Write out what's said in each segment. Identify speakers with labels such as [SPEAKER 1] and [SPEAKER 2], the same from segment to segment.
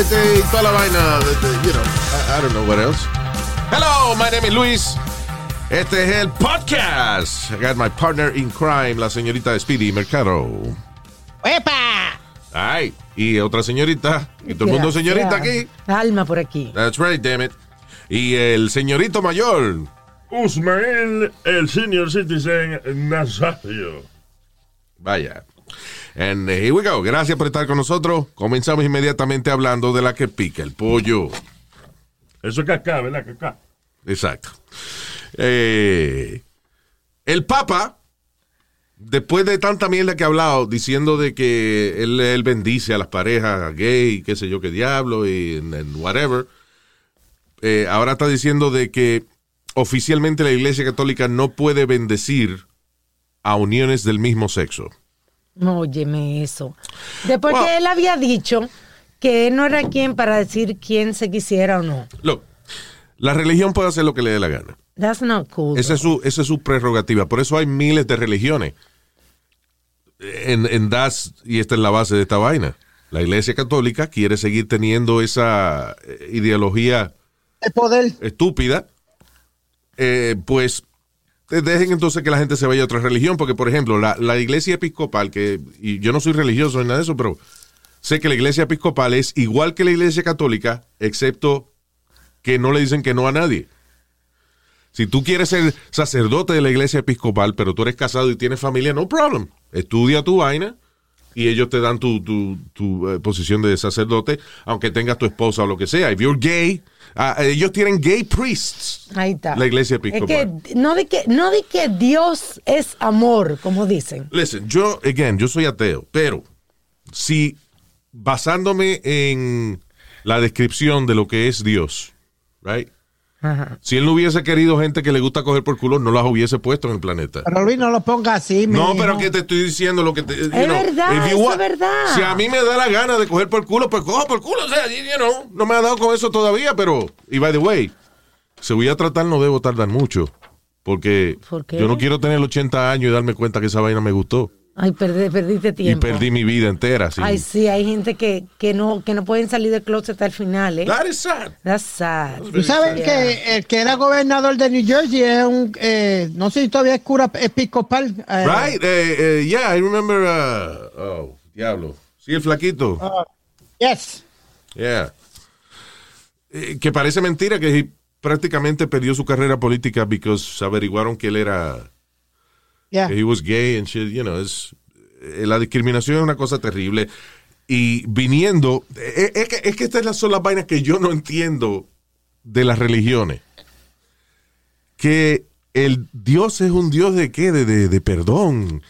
[SPEAKER 1] Este, y toda la vaina, este, you know, I, I don't know what else. Hello, my name is Luis. Este es el podcast. I got my partner in crime, la señorita Speedy Mercado.
[SPEAKER 2] ¡Epa!
[SPEAKER 1] Ay, y otra señorita, y todo el mundo señorita aquí.
[SPEAKER 2] Alma por aquí.
[SPEAKER 1] That's right, damn it. Y el señorito mayor.
[SPEAKER 3] Usmael, el senior citizen Nazario.
[SPEAKER 1] Vaya. And here we go. Gracias por estar con nosotros. Comenzamos inmediatamente hablando de la que pica el pollo.
[SPEAKER 3] Eso es cacá, ¿verdad? Cacá.
[SPEAKER 1] Exacto. Eh, el Papa, después de tanta mierda que ha hablado, diciendo de que él, él bendice a las parejas gay, qué sé yo qué diablo, y and whatever, eh, ahora está diciendo de que oficialmente la Iglesia Católica no puede bendecir a uniones del mismo sexo.
[SPEAKER 2] Óyeme eso. Después que él había dicho que él no era quien para decir quién se quisiera o no.
[SPEAKER 1] Look, la religión puede hacer lo que le dé la gana.
[SPEAKER 2] That's not cool.
[SPEAKER 1] Esa es, su, esa es su prerrogativa. Por eso hay miles de religiones. En, en das, y esta es la base de esta vaina. La Iglesia Católica quiere seguir teniendo esa eh, ideología
[SPEAKER 4] El poder.
[SPEAKER 1] estúpida. Eh, pues dejen entonces que la gente se vaya a otra religión. Porque, por ejemplo, la, la Iglesia Episcopal, que y yo no soy religioso ni nada de eso, pero sé que la Iglesia Episcopal es igual que la Iglesia Católica, excepto que no le dicen que no a nadie. Si tú quieres ser sacerdote de la iglesia episcopal, pero tú eres casado y tienes familia, no problem. Estudia tu vaina y ellos te dan tu, tu- tu, eh, posición de sacerdote, aunque tengas tu esposa o lo que sea. If you're gay, ah, ellos tienen gay priests.
[SPEAKER 2] Ahí está.
[SPEAKER 1] La iglesia
[SPEAKER 2] Es
[SPEAKER 1] episcopal.
[SPEAKER 2] que no de que no de que Dios es amor, como dicen.
[SPEAKER 1] Listen, yo, again, yo soy ateo, pero si basándome en la descripción de lo que es Dios, right?
[SPEAKER 2] Ajá.
[SPEAKER 1] Si él no hubiese querido gente que le gusta coger por culo, no las hubiese puesto en el planeta.
[SPEAKER 4] Pero Luis, no lo ponga así,
[SPEAKER 1] No, pero que te estoy diciendo lo que te. you
[SPEAKER 2] Es
[SPEAKER 1] know,
[SPEAKER 2] verdad,
[SPEAKER 1] want-
[SPEAKER 2] es verdad.
[SPEAKER 1] Si a mí me da la gana de coger por culo, pues cojo por culo. O sea, you know, no me ha dado con eso todavía, pero. Y by the way, si voy a tratar, no debo tardar mucho. Porque yo no quiero tener 80 años y darme cuenta que esa vaina me gustó.
[SPEAKER 2] Ay, perdí- perdiste tiempo.
[SPEAKER 1] Y perdí mi vida entera. sin-
[SPEAKER 2] Ay, sí, hay gente que, que no que no pueden salir del closet hasta el final, ¿eh?
[SPEAKER 1] That is sad.
[SPEAKER 2] That's sad.
[SPEAKER 4] Tú sabes
[SPEAKER 2] Yeah.
[SPEAKER 4] que el que era gobernador de New Jersey es un, eh, no sé si todavía es cura episcopal. eh,
[SPEAKER 1] Right? eh, eh, yeah, I remember. uh, oh, diablo. Sí, el flaquito.
[SPEAKER 4] Yes.
[SPEAKER 1] Yeah. Eh, que parece mentira que he prácticamente perdió su carrera política because averiguaron que él era
[SPEAKER 4] Yeah.
[SPEAKER 1] he was gay and shit, you know, es eh, la discriminación es una cosa terrible y viniendo eh, es, que, es que estas son las vainas que yo no entiendo de las religiones. Que el Dios es un Dios de qué? De, de- de perdón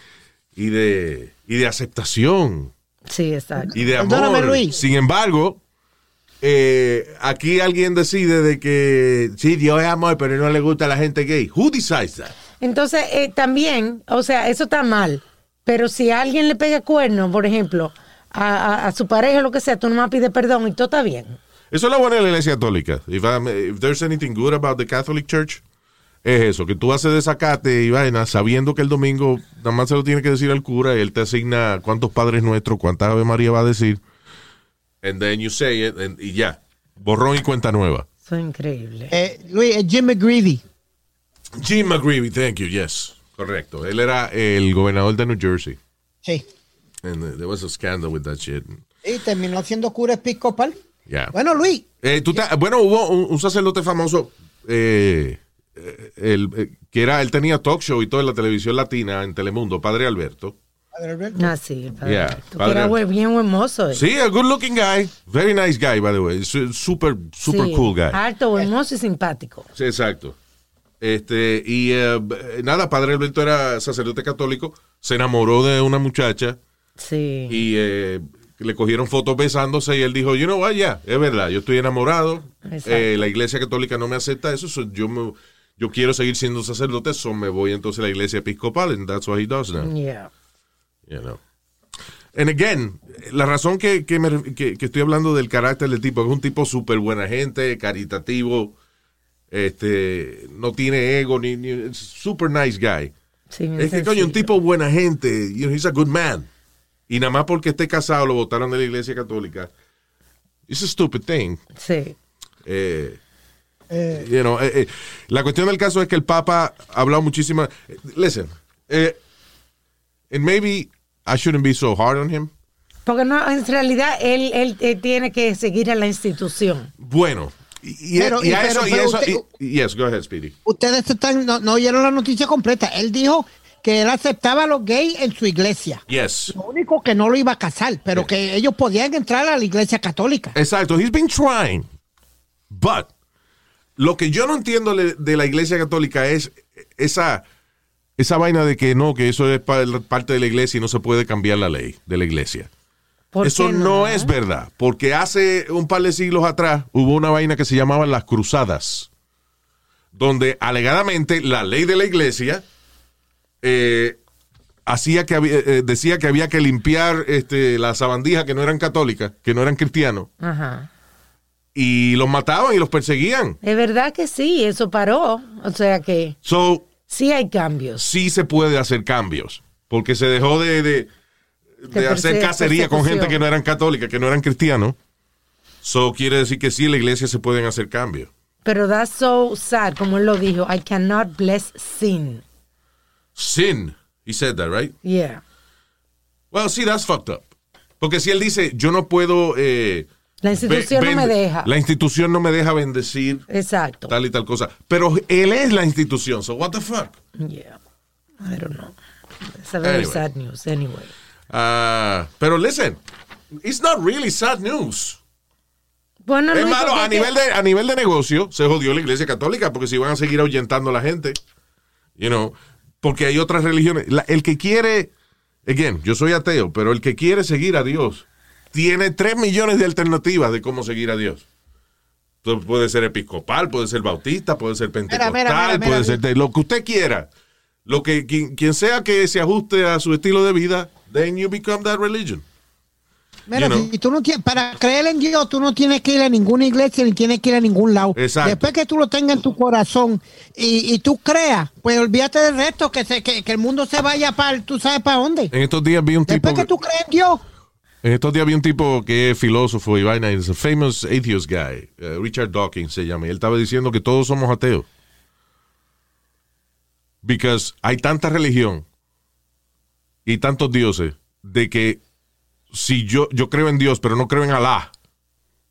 [SPEAKER 1] y de y de aceptación
[SPEAKER 2] Sí, exacto.
[SPEAKER 1] y de amor.
[SPEAKER 4] Luis.
[SPEAKER 1] Sin embargo, eh, aquí alguien decide de que sí, Dios es amor, pero no le gusta a la gente gay. Who decides that?
[SPEAKER 2] Entonces, eh, también, o sea, eso está mal. Pero si alguien le pega cuerno, por ejemplo, a, a- a su pareja o lo que sea, tú nomás pides perdón y todo está bien.
[SPEAKER 1] Eso es lo bueno de la iglesia católica. If, I'm- if there's anything good about the Catholic Church, es eso, que tú haces desacate y vaina sabiendo que el domingo nada más se lo tiene que decir al cura y él te asigna cuántos padres nuestros, cuántas Ave María va a decir. And then you say it and- y ya. Borrón y cuenta nueva.
[SPEAKER 2] Eso es increíble.
[SPEAKER 4] Eh, Luis, Jim McGreevy.
[SPEAKER 1] Jim McGreevy, thank you, yes. Correcto. Él era el gobernador de New Jersey.
[SPEAKER 4] Sí.
[SPEAKER 1] And there was a scandal with that shit.
[SPEAKER 4] Y terminó siendo cura episcopal.
[SPEAKER 1] Yeah.
[SPEAKER 4] Bueno, Luis,
[SPEAKER 1] Eh, tú te- bueno, hubo un, un sacerdote famoso eh, eh, el, eh, que era, él tenía talk show y todo en la televisión latina en Telemundo, Padre Alberto.
[SPEAKER 2] Ah, sí, el padre.
[SPEAKER 1] Yeah,
[SPEAKER 2] que
[SPEAKER 1] padre.
[SPEAKER 2] era bien buen mozo. eh.
[SPEAKER 1] Sí, a good looking guy, very nice guy, by the way, Su- super, super
[SPEAKER 2] Sí,
[SPEAKER 1] cool guy.
[SPEAKER 2] Alto, buen mozo y simpático.
[SPEAKER 1] Sí, exacto. Este, y b- nada, Padre Alberto era sacerdote católico, se enamoró de una muchacha
[SPEAKER 2] Sí.
[SPEAKER 1] y eh, le cogieron fotos besándose y él dijo, you know what, yeah, es verdad, yo estoy enamorado, eh, la iglesia católica no me acepta eso, so yo me- yo quiero seguir siendo sacerdote, so me voy entonces a la iglesia episcopal, and that's what he does now.
[SPEAKER 2] Yeah.
[SPEAKER 1] You know. And again, la razón que, que, me- que- que estoy hablando del carácter del tipo, es un tipo súper buena gente, caritativo, este, no tiene ego, ni, ni super nice guy.
[SPEAKER 2] Sí,
[SPEAKER 1] Es que, coño, un tipo buena gente, you know, he's a good man. Y nada más porque esté casado lo votaron de la iglesia católica. It's a stupid thing.
[SPEAKER 2] Sí.
[SPEAKER 1] Eh, you know, eh, eh, la cuestión del caso es que el Papa ha hablado muchísimas. Listen, eh, and maybe I shouldn't be so hard on him.
[SPEAKER 2] Porque no, en realidad él, él, él tiene que seguir a la institución.
[SPEAKER 1] Bueno, y,
[SPEAKER 4] Pero-
[SPEAKER 1] y a
[SPEAKER 4] y-
[SPEAKER 1] eso,
[SPEAKER 4] pero-
[SPEAKER 1] y
[SPEAKER 4] pero
[SPEAKER 1] eso,
[SPEAKER 4] usted-
[SPEAKER 1] y- yes, go ahead, Speedy.
[SPEAKER 4] Ustedes están, no, no oyeron la noticia completa. Él dijo que él aceptaba a los gays en su iglesia.
[SPEAKER 1] Yes.
[SPEAKER 4] Lo único que no lo iba a casar, pero que ellos podían entrar a la iglesia católica.
[SPEAKER 1] Exacto, he's been trying. But lo que yo no entiendo de la iglesia católica es esa, esa vaina de que no, que eso es pa- parte de la iglesia y no se puede cambiar la ley de la iglesia.
[SPEAKER 2] ¿Por
[SPEAKER 1] Eso no? es verdad, porque hace un par de siglos atrás hubo una vaina que se llamaba las cruzadas, donde alegadamente la ley de la iglesia eh, hacía que había- eh, decía que había que limpiar este, las sabandijas que no eran católicas, que no eran cristianos,
[SPEAKER 2] Ajá.
[SPEAKER 1] y los mataban y los perseguían.
[SPEAKER 2] Es verdad que sí, eso paró. O sea que
[SPEAKER 1] So,
[SPEAKER 2] sí hay cambios.
[SPEAKER 1] sí se puede hacer cambios, porque se dejó de, de, de hacer
[SPEAKER 2] perse-
[SPEAKER 1] cacería con gente que no eran católicas, que no eran cristianos. So quiere decir que sí, la iglesia se pueden hacer cambios.
[SPEAKER 2] Pero that's so sad, como él lo dijo. I cannot bless sin.
[SPEAKER 1] Sin, he said that, right?
[SPEAKER 2] Yeah.
[SPEAKER 1] Well, see, that's fucked up. Porque si él dice, yo no puedo... eh,
[SPEAKER 2] La institución no me deja.
[SPEAKER 1] La institución no me deja bendecir
[SPEAKER 2] Exacto.
[SPEAKER 1] tal y tal cosa. Pero él es la institución, so what the fuck?
[SPEAKER 2] Yeah. I don't know. It's a very
[SPEAKER 1] Anyway.
[SPEAKER 2] sad news anyway.
[SPEAKER 1] Ah, pero listen, it's not really sad news.
[SPEAKER 2] Bueno,
[SPEAKER 1] Es malo, a nivel, de, a nivel de negocio se jodió la iglesia católica porque si van a seguir ahuyentando a la gente, you know, porque hay otras religiones. La- el que quiere, again, yo soy ateo, pero el que quiere seguir a Dios tiene tres millones de alternativas de cómo seguir a Dios. Entonces, puede ser episcopal, puede ser bautista, puede ser pentecostal,
[SPEAKER 4] mira, mira, mira,
[SPEAKER 1] puede ser de- lo que usted quiera. Lo que quien, quien sea que se ajuste a su estilo de vida, then you become that religion.
[SPEAKER 4] Mira,
[SPEAKER 1] You know.
[SPEAKER 4] si tú no tienes, para creer en Dios, tú no tienes que ir a ninguna iglesia ni tienes que ir a ningún lado.
[SPEAKER 1] Exacto.
[SPEAKER 4] Después que tú lo tengas en tu corazón y, y tú creas, pues olvídate del resto, que, se, que, que el mundo se vaya para, tú sabes para dónde.
[SPEAKER 1] En estos días vi un tipo
[SPEAKER 4] Después que tú crees en Dios,
[SPEAKER 1] En estos días vi un tipo que es filósofo y vaina, es a famous atheist guy, eh, Richard Dawkins se llama, y él estaba diciendo que todos somos ateos. Because hay tanta religión y tantos dioses de que si yo, yo creo en Dios pero no creo en Alá,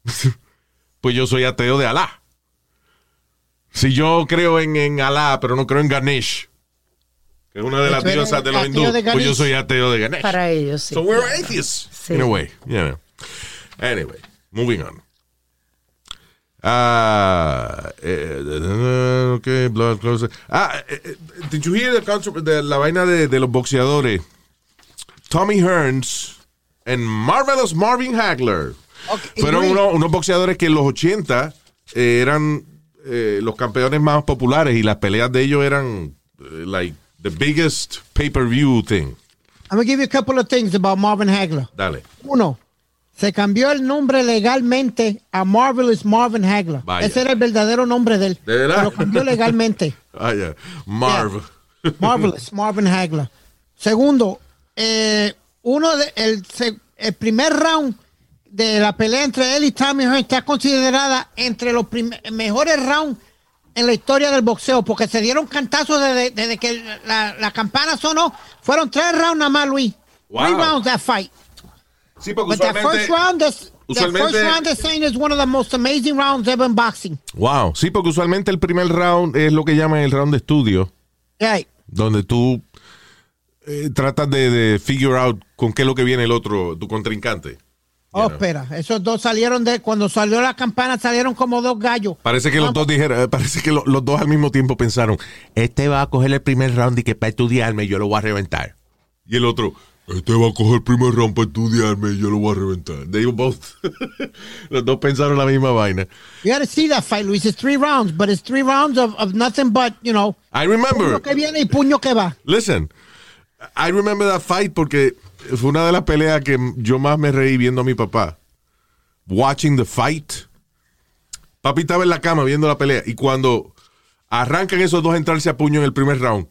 [SPEAKER 1] pues yo soy ateo de Alá. Si yo creo en, en Alá pero no creo en Ganesh, que es una de las diosas de los hindúes, pues yo soy ateo de Ganesh.
[SPEAKER 2] Para ellos, sí.
[SPEAKER 1] So we're atheists
[SPEAKER 2] Sí.
[SPEAKER 1] in a way, you know. Anyway, moving on. Ah, eh, okay, blood closer. Ah, eh, eh, did you hear the concept de la vaina de, de los boxeadores? Tommy Hearns and Marvelous Marvin Hagler. Fueron unos, boxeadores que en los 80 eh, eran eh, los campeones más populares y las peleas de ellos eran eh, like the biggest pay-per-view thing.
[SPEAKER 4] I'm to give you a couple of things about Marvin Hagler.
[SPEAKER 1] Dale.
[SPEAKER 4] Uno, se cambió el nombre legalmente a Marvelous Marvin Hagler.
[SPEAKER 1] Vaya.
[SPEAKER 4] Ese era el verdadero nombre de él.
[SPEAKER 1] ¿De verdad?
[SPEAKER 4] Lo cambió legalmente.
[SPEAKER 1] Ya. Marv.
[SPEAKER 4] Marvelous, Marvin Hagler. Segundo, eh, uno de, el, el primer round de la pelea entre él y Tommy está considerada entre los mejores rounds en la historia del boxeo, porque se dieron cantazos desde, desde que la, la campana sonó. Fueron tres rounds nada más, Luis.
[SPEAKER 1] Wow.
[SPEAKER 4] Three rounds that fight.
[SPEAKER 1] Sí, porque
[SPEAKER 4] But that first round, is, that
[SPEAKER 1] usualmente-
[SPEAKER 4] first round they're saying is one of the most amazing rounds ever in boxing.
[SPEAKER 1] Wow. Sí, porque usualmente el primer round es lo que llaman el round de estudio,
[SPEAKER 4] Yeah.
[SPEAKER 1] donde tú eh, tratas de, de figure out con qué es lo que viene el otro, tu contrincante.
[SPEAKER 4] Oh,
[SPEAKER 1] know.
[SPEAKER 4] espera, esos dos salieron de cuando salió la campana salieron como dos gallos.
[SPEAKER 1] Parece que los dos dijeron, eh, parece que lo- los dos al mismo tiempo pensaron, este va a coger el primer round y que para estudiarme yo lo voy a reventar. Y el otro, Este va a coger el primer round para estudiarme y yo lo voy a reventar. They both, los dos pensaron la misma vaina.
[SPEAKER 4] You gotta see that fight, Luis. It's three rounds, but it's three rounds of, of nothing but, you know,
[SPEAKER 1] I remember.
[SPEAKER 4] puño que viene y puño que va.
[SPEAKER 1] Listen, I remember that fight porque fue una de las peleas que yo más me reí viendo a mi papá. Watching the fight. Papi estaba en la cama viendo la pelea y cuando arrancan esos dos a entrarse a puño en el primer round,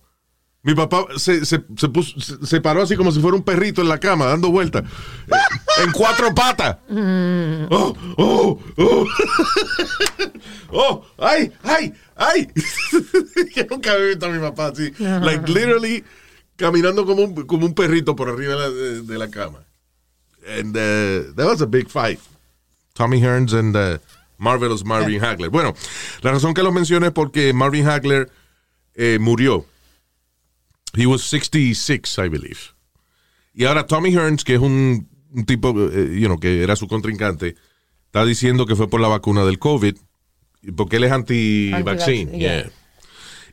[SPEAKER 1] mi papá se, se, se puso- se- paró así como si fuera un perrito en la cama, dando vueltas. eh, en cuatro patas. Oh, oh, oh. oh, ay, ay, ay. Yo nunca había visto a mi papá así. Like, literally, caminando como un, como un perrito por arriba de la, de- de la cama. And uh, that was a big fight. Tommy Hearns and uh, Marvelous Marvin Hagler. Bueno, la razón que lo menciono es porque Marvin Hagler eh, murió. He was 66, I believe. Y ahora Tommy Hearns, que es un, un tipo, eh, you know, que era su contrincante, está diciendo que fue por la vacuna del COVID, porque él es anti-vaccine.
[SPEAKER 2] Anti-vaccine,
[SPEAKER 1] yeah.
[SPEAKER 2] yeah.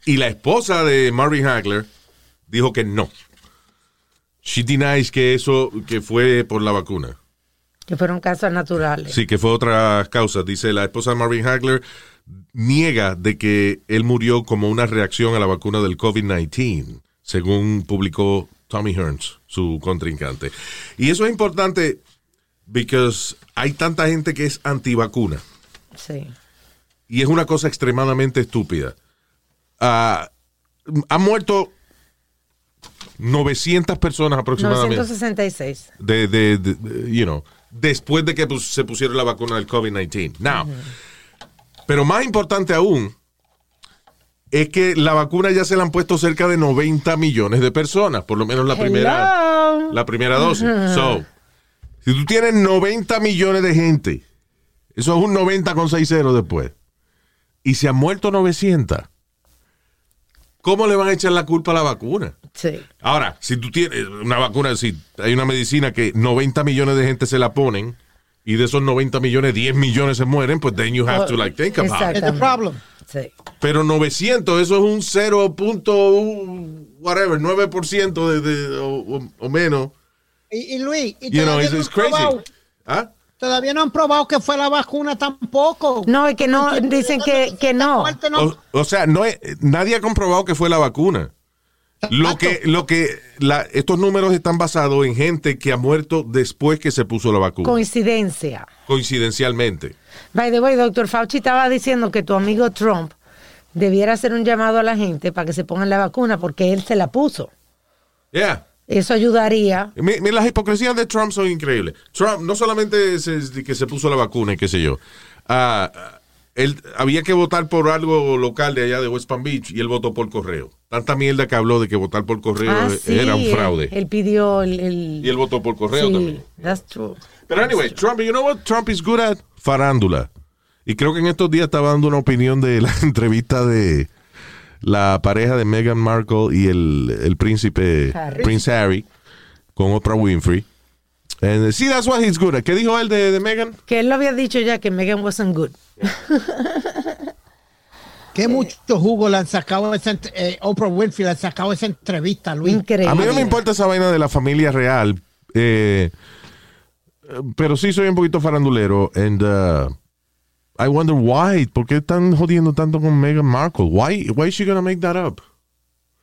[SPEAKER 1] Y la esposa de Marvin Hagler dijo que no. She denies que eso, que fue por la vacuna.
[SPEAKER 2] Que fueron casos naturales.
[SPEAKER 1] Sí, que fue otra causa. Dice la esposa de Marvin Hagler niega de que él murió como una reacción a la vacuna del COVID-19, según publicó Tommy Hearns, su contrincante. Y eso es importante because hay tanta gente que es antivacuna
[SPEAKER 2] Sí.
[SPEAKER 1] y es una cosa extremadamente estúpida. Ah, han muerto 900 personas aproximadamente
[SPEAKER 2] 966.
[SPEAKER 1] de, de, de- de- you know, después de que pues, se pusieron la vacuna del COVID-19. Now, pero más importante aún es que la vacuna ya se la han puesto cerca de 90 millones de personas, por lo menos la primera, la primera dosis. So, si tú tienes 90 millones de gente, eso es un 90 con 6 ceros después, y se han muerto 900, ¿cómo le van a echar la culpa a la vacuna?
[SPEAKER 2] Sí.
[SPEAKER 1] Ahora, si tú tienes una vacuna, si hay una medicina que 90 millones de gente se la ponen y de esos 90 millones, 10 millones se mueren, pues then you have to like think about it.
[SPEAKER 4] It's the problem.
[SPEAKER 2] Sí.
[SPEAKER 1] Pero 900, eso es un 0. whatever, 9% de, de- o, menos.
[SPEAKER 4] Y, y Luis, y
[SPEAKER 1] You know,
[SPEAKER 4] todavía,
[SPEAKER 1] it's,
[SPEAKER 4] no
[SPEAKER 1] it's
[SPEAKER 4] han
[SPEAKER 1] crazy.
[SPEAKER 4] probado,
[SPEAKER 1] ¿Ah?
[SPEAKER 4] todavía no han probado que fue la vacuna tampoco.
[SPEAKER 2] No, es que no, dicen que, que no.
[SPEAKER 1] O, o sea, no es- nadie ha comprobado que fue la vacuna. Lo que, lo que la- estos números están basados en gente que ha muerto después que se puso la vacuna,
[SPEAKER 2] Coincidencia.
[SPEAKER 1] coincidencialmente.
[SPEAKER 2] By the way, doctor Fauci estaba diciendo que tu amigo Trump debiera hacer un llamado a la gente para que se pongan la vacuna porque él se la puso.
[SPEAKER 1] Yeah.
[SPEAKER 2] Eso ayudaría.
[SPEAKER 1] Mi- mi- las hipocresías de Trump son increíbles. Trump no solamente se- que se puso la vacuna y qué sé yo. ah, él había que votar por algo local de allá de West Palm Beach y él votó por correo. Tanta mierda que habló de que votar por correo
[SPEAKER 2] Ah, sí,
[SPEAKER 1] era un
[SPEAKER 2] él-
[SPEAKER 1] fraude.
[SPEAKER 2] Él, pidió el, el-
[SPEAKER 1] y él votó por correo
[SPEAKER 2] sí,
[SPEAKER 1] también.
[SPEAKER 2] That's true.
[SPEAKER 1] Pero anyway, Trump, you know what Trump is good at? Farándula. Y creo que en estos días estaba dando una opinión de la entrevista de la pareja de Meghan Markle y el, el príncipe
[SPEAKER 2] Harry.
[SPEAKER 1] Prince Harry con Oprah Winfrey. And, sí, that's what he's good at. ¿Qué dijo él de, de Meghan?
[SPEAKER 2] Que él lo había dicho ya que Megan wasn't good.
[SPEAKER 4] Qué mucho jugo le han sacado esa eh, Oprah Winfrey le han sacado esa entrevista, Luis.
[SPEAKER 2] Increíble.
[SPEAKER 1] A mí no me importa esa vaina de la familia real, eh, eh, pero sí soy un poquito farandulero. And uh, I wonder why. ¿Por qué están jodiendo tanto con Meghan Markle? Why, why is she gonna make that up?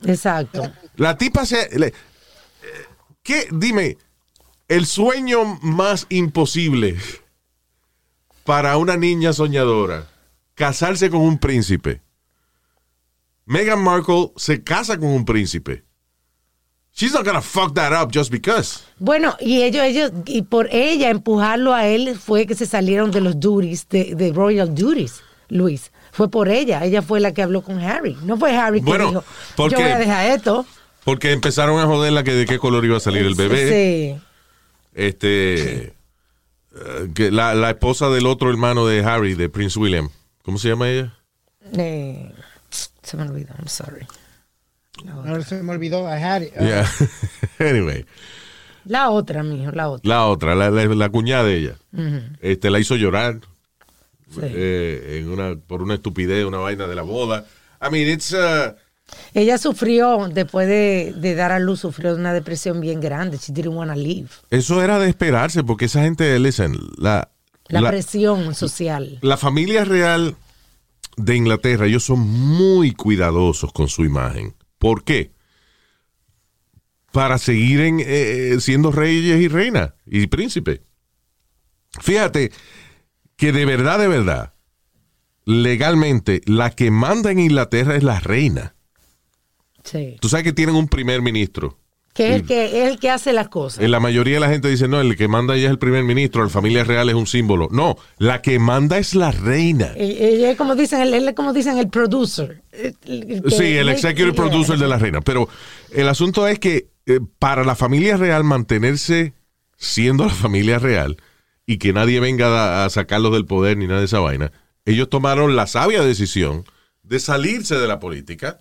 [SPEAKER 2] Exacto.
[SPEAKER 1] La tipa se. le- eh, ¿Qué? Dime, el sueño más imposible para una niña soñadora: casarse con un príncipe. Meghan Markle se casa con un príncipe. She's not gonna fuck that up just because.
[SPEAKER 2] Bueno, y ellos, ellos, y por ella empujarlo a él fue que se salieron de los duties, de, de Royal Duties, Luis. Fue por ella. Ella fue la que habló con Harry. No fue Harry que
[SPEAKER 1] Bueno,
[SPEAKER 2] dijo,
[SPEAKER 1] porque-
[SPEAKER 2] yo voy a dejar esto.
[SPEAKER 1] Porque empezaron a joderla que de qué color iba a salir el bebé.
[SPEAKER 2] Sí.
[SPEAKER 1] Este. eh, que la, la esposa del otro hermano de Harry, de Prince William. ¿Cómo se llama ella?
[SPEAKER 2] Eh, se me olvidó, I'm sorry.
[SPEAKER 4] Ahora se me olvidó. I had it.
[SPEAKER 1] Yeah. anyway,
[SPEAKER 2] La otra, mijo, la otra.
[SPEAKER 1] la otra, la, la- la cuñada de ella, este, la hizo llorar
[SPEAKER 2] Sí.
[SPEAKER 1] eh, en una, por una estupidez, una vaina de la boda. I mean, it's, uh,
[SPEAKER 2] Ella sufrió, después de, de dar a luz, sufrió una depresión bien grande. She didn't want to leave.
[SPEAKER 1] Eso era de esperarse, porque esa gente, listen, la,
[SPEAKER 2] La,
[SPEAKER 1] la-
[SPEAKER 2] presión social.
[SPEAKER 1] la familia real de Inglaterra, ellos son muy cuidadosos con su imagen. ¿Por qué? Para seguir en, eh, siendo reyes y reinas y príncipes. Fíjate que de verdad, de verdad, legalmente, la que manda en Inglaterra es la reina.
[SPEAKER 2] Sí.
[SPEAKER 1] Tú sabes que tienen un primer ministro.
[SPEAKER 2] Que es el que, es el que hace las cosas.
[SPEAKER 1] En la mayoría de la gente dice, no, el que manda ella es el primer ministro, la familia real es un símbolo. No, la que manda es la reina.
[SPEAKER 2] Ella es como dicen, él es como dicen el producer. El-
[SPEAKER 1] Sí, el executive producer de la reina. Pero el asunto es que eh, para la familia real mantenerse siendo la familia real y que nadie venga a, a sacarlos del poder ni nada de esa vaina, ellos tomaron la sabia decisión de salirse de la política,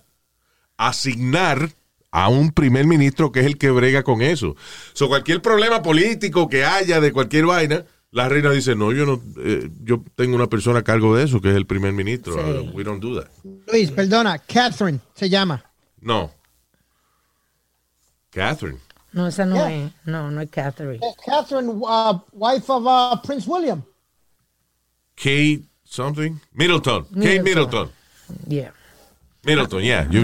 [SPEAKER 1] asignar a un primer ministro que es el que brega con eso. So, cualquier problema político que haya de cualquier vaina, la reina dice, no, yo no, eh, yo tengo una persona a cargo de eso, que es el primer ministro.
[SPEAKER 2] Sí.
[SPEAKER 1] We don't do that.
[SPEAKER 4] Luis, perdona, Catherine se llama.
[SPEAKER 1] No. Catherine.
[SPEAKER 2] No, esa no
[SPEAKER 4] Yeah.
[SPEAKER 2] es. No, no es Catherine.
[SPEAKER 4] Es Catherine, uh, wife of uh, Prince William.
[SPEAKER 1] Kate something. Middleton. Kate
[SPEAKER 2] Middleton.
[SPEAKER 1] Middleton.
[SPEAKER 2] Yeah.
[SPEAKER 1] Middleton, yeah. You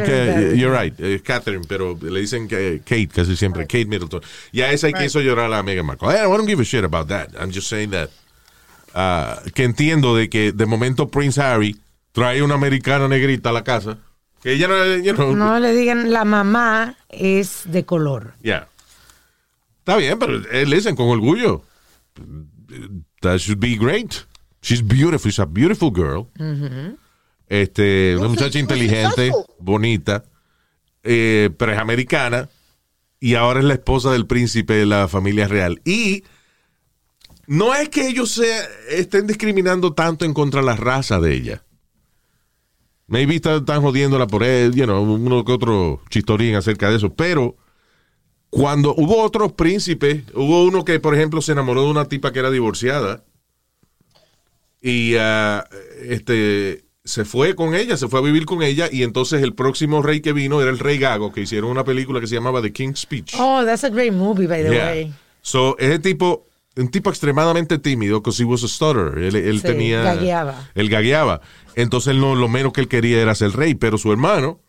[SPEAKER 1] you're right. Eh, Catherine, pero le dicen que Kate casi siempre. Kate Middleton. Y a esa que hizo llorar a Meghan Markle. I don't give a shit about that. I'm just saying that. ah, que entiendo de que de momento Prince Harry trae una americana negrita a la casa. Que ella no, you know,
[SPEAKER 2] No le digan, la mamá es de color.
[SPEAKER 1] Yeah. Está bien, pero eh, listen, con orgullo. That should be great. She's beautiful. She's a beautiful girl. Este, una muchacha inteligente, bonita, eh, pero es americana y ahora es la esposa del príncipe de la familia real. Y no es que ellos se estén discriminando tanto en contra de la raza de ella. Maybe están, están jodiéndola por él, you know, uno que otro chistorín acerca de eso, pero cuando hubo otros príncipes, hubo uno que, por ejemplo, se enamoró de una tipa que era divorciada y ah, este se fue con ella, se fue a vivir con ella y entonces el próximo rey que vino era el rey Gago, que hicieron una película que se llamaba The King's Speech.
[SPEAKER 2] Oh, that's a great movie, by the
[SPEAKER 1] Yeah.
[SPEAKER 2] way.
[SPEAKER 1] So, ese tipo, un tipo extremadamente tímido, because he was a stutterer. Él, él
[SPEAKER 2] Sí,
[SPEAKER 1] tenía.
[SPEAKER 2] gagueaba.
[SPEAKER 1] Él gagueaba. Entonces, él no, lo menos que él quería era ser rey, pero su hermano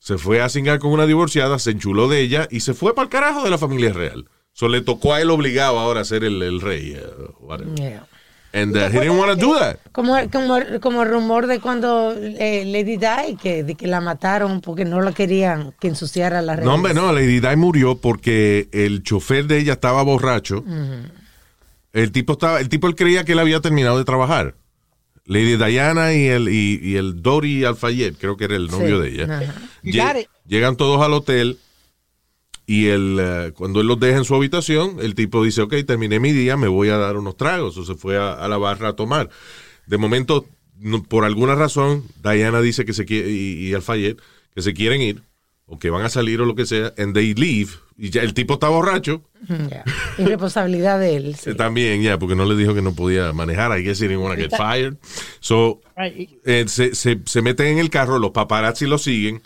[SPEAKER 1] se fue a cingar con una divorciada, se enchuló de ella y se fue para el carajo de la familia real. So, le tocó a él obligado ahora a ser el, el rey. uh, whatever.
[SPEAKER 2] Yeah.
[SPEAKER 1] And uh, he didn't want to do that.
[SPEAKER 2] Como, como, como el rumor de cuando eh, Lady Di, que, de que la mataron porque no la querían que ensuciara la red.
[SPEAKER 1] No, hombre, no, Lady Di murió porque el chofer de ella estaba borracho. El tipo estaba, el tipo él creía que él había terminado de trabajar. Lady Diana y el, y, y el Dory Alfayet, creo que era el novio de ella.
[SPEAKER 2] ajá.
[SPEAKER 4] You
[SPEAKER 1] Lle-
[SPEAKER 4] got it.
[SPEAKER 1] Llegan todos al hotel y el, eh, cuando él los deja en su habitación, el tipo dice, ok, terminé mi día, me voy a dar unos tragos. O se fue a, a la barra a tomar. De momento, no- por alguna razón, Diana dice que se quiere, y, y Alfayet, que se quieren ir, o que van a salir o lo que sea, and they leave. Y ya el tipo está borracho,
[SPEAKER 2] Yeah. Irresponsabilidad de él. sí.
[SPEAKER 1] eh, también, ya, porque no le dijo que no podía manejar. I guess he didn't want to get fired. So,
[SPEAKER 4] Right.
[SPEAKER 1] eh, se, se, se meten en el carro, los paparazzi lo siguen,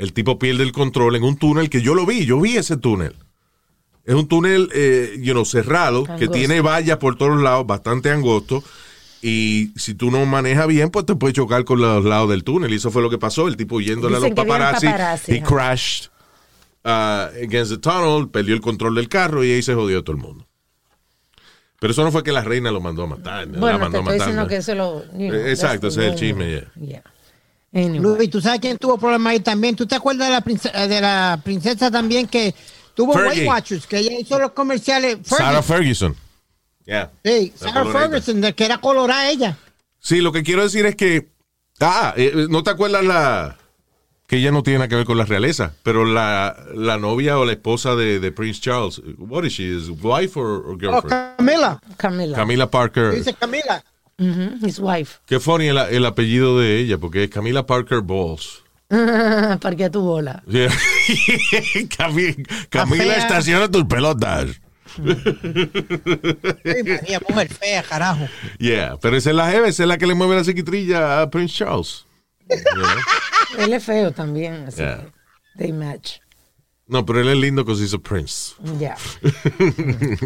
[SPEAKER 1] el tipo pierde el control en un túnel que yo lo vi, yo vi ese túnel. Es un túnel, eh, you know, cerrado, que tiene vallas por todos lados, bastante angosto. Y si tú no manejas bien, pues te puedes chocar con los lados del túnel. Y eso fue lo que pasó. El tipo yéndole a los paparazzi,
[SPEAKER 2] paparazzi,
[SPEAKER 1] he crashed uh, against the tunnel, perdió el control del carro y ahí se jodió todo el mundo. Pero eso no fue que la reina lo mandó a matar. la
[SPEAKER 2] Bueno,
[SPEAKER 1] mandó
[SPEAKER 2] te
[SPEAKER 1] a matar,
[SPEAKER 2] diciendo
[SPEAKER 1] ¿no?
[SPEAKER 2] que eso lo. you know,
[SPEAKER 1] Eh, exacto, ese es el chisme.
[SPEAKER 2] Yeah. Anyway.
[SPEAKER 4] Luis, ¿tú sabes quién tuvo problemas ahí también? ¿Tú te acuerdas de la princesa, de la princesa también que tuvo
[SPEAKER 1] Fergie.
[SPEAKER 4] Weight Watchers, que ella hizo los comerciales?
[SPEAKER 1] Sarah Ferguson. Yeah.
[SPEAKER 4] Sí,
[SPEAKER 1] La
[SPEAKER 4] Sarah. Ferguson, de que era colorada ella.
[SPEAKER 1] Sí, lo que quiero decir es que. Ah, eh, ¿no te acuerdas la. que ella no tiene nada que ver con la realeza, pero la, la novia o la esposa de, de Prince Charles, what is she? Is wife or, or
[SPEAKER 4] Oh,
[SPEAKER 1] girlfriend?
[SPEAKER 4] Camila.
[SPEAKER 2] Camila.
[SPEAKER 1] Camila Parker.
[SPEAKER 4] Dice Camila.
[SPEAKER 2] Mhm, His wife.
[SPEAKER 1] Qué funny el, el apellido de ella, porque es Camila Parker Balls.
[SPEAKER 2] Parquea tu bola.
[SPEAKER 1] Yeah. Cami- Camila, estaciona tus pelotas.
[SPEAKER 4] Ay, María, mujer fea, carajo.
[SPEAKER 1] Yeah, pero esa es la jeva, esa es la que le mueve la chiquitrilla a Prince Charles. Know?
[SPEAKER 2] Él es feo también, así
[SPEAKER 1] Yeah.
[SPEAKER 2] que they match.
[SPEAKER 1] No, pero él es lindo he's a prince.
[SPEAKER 2] Ya.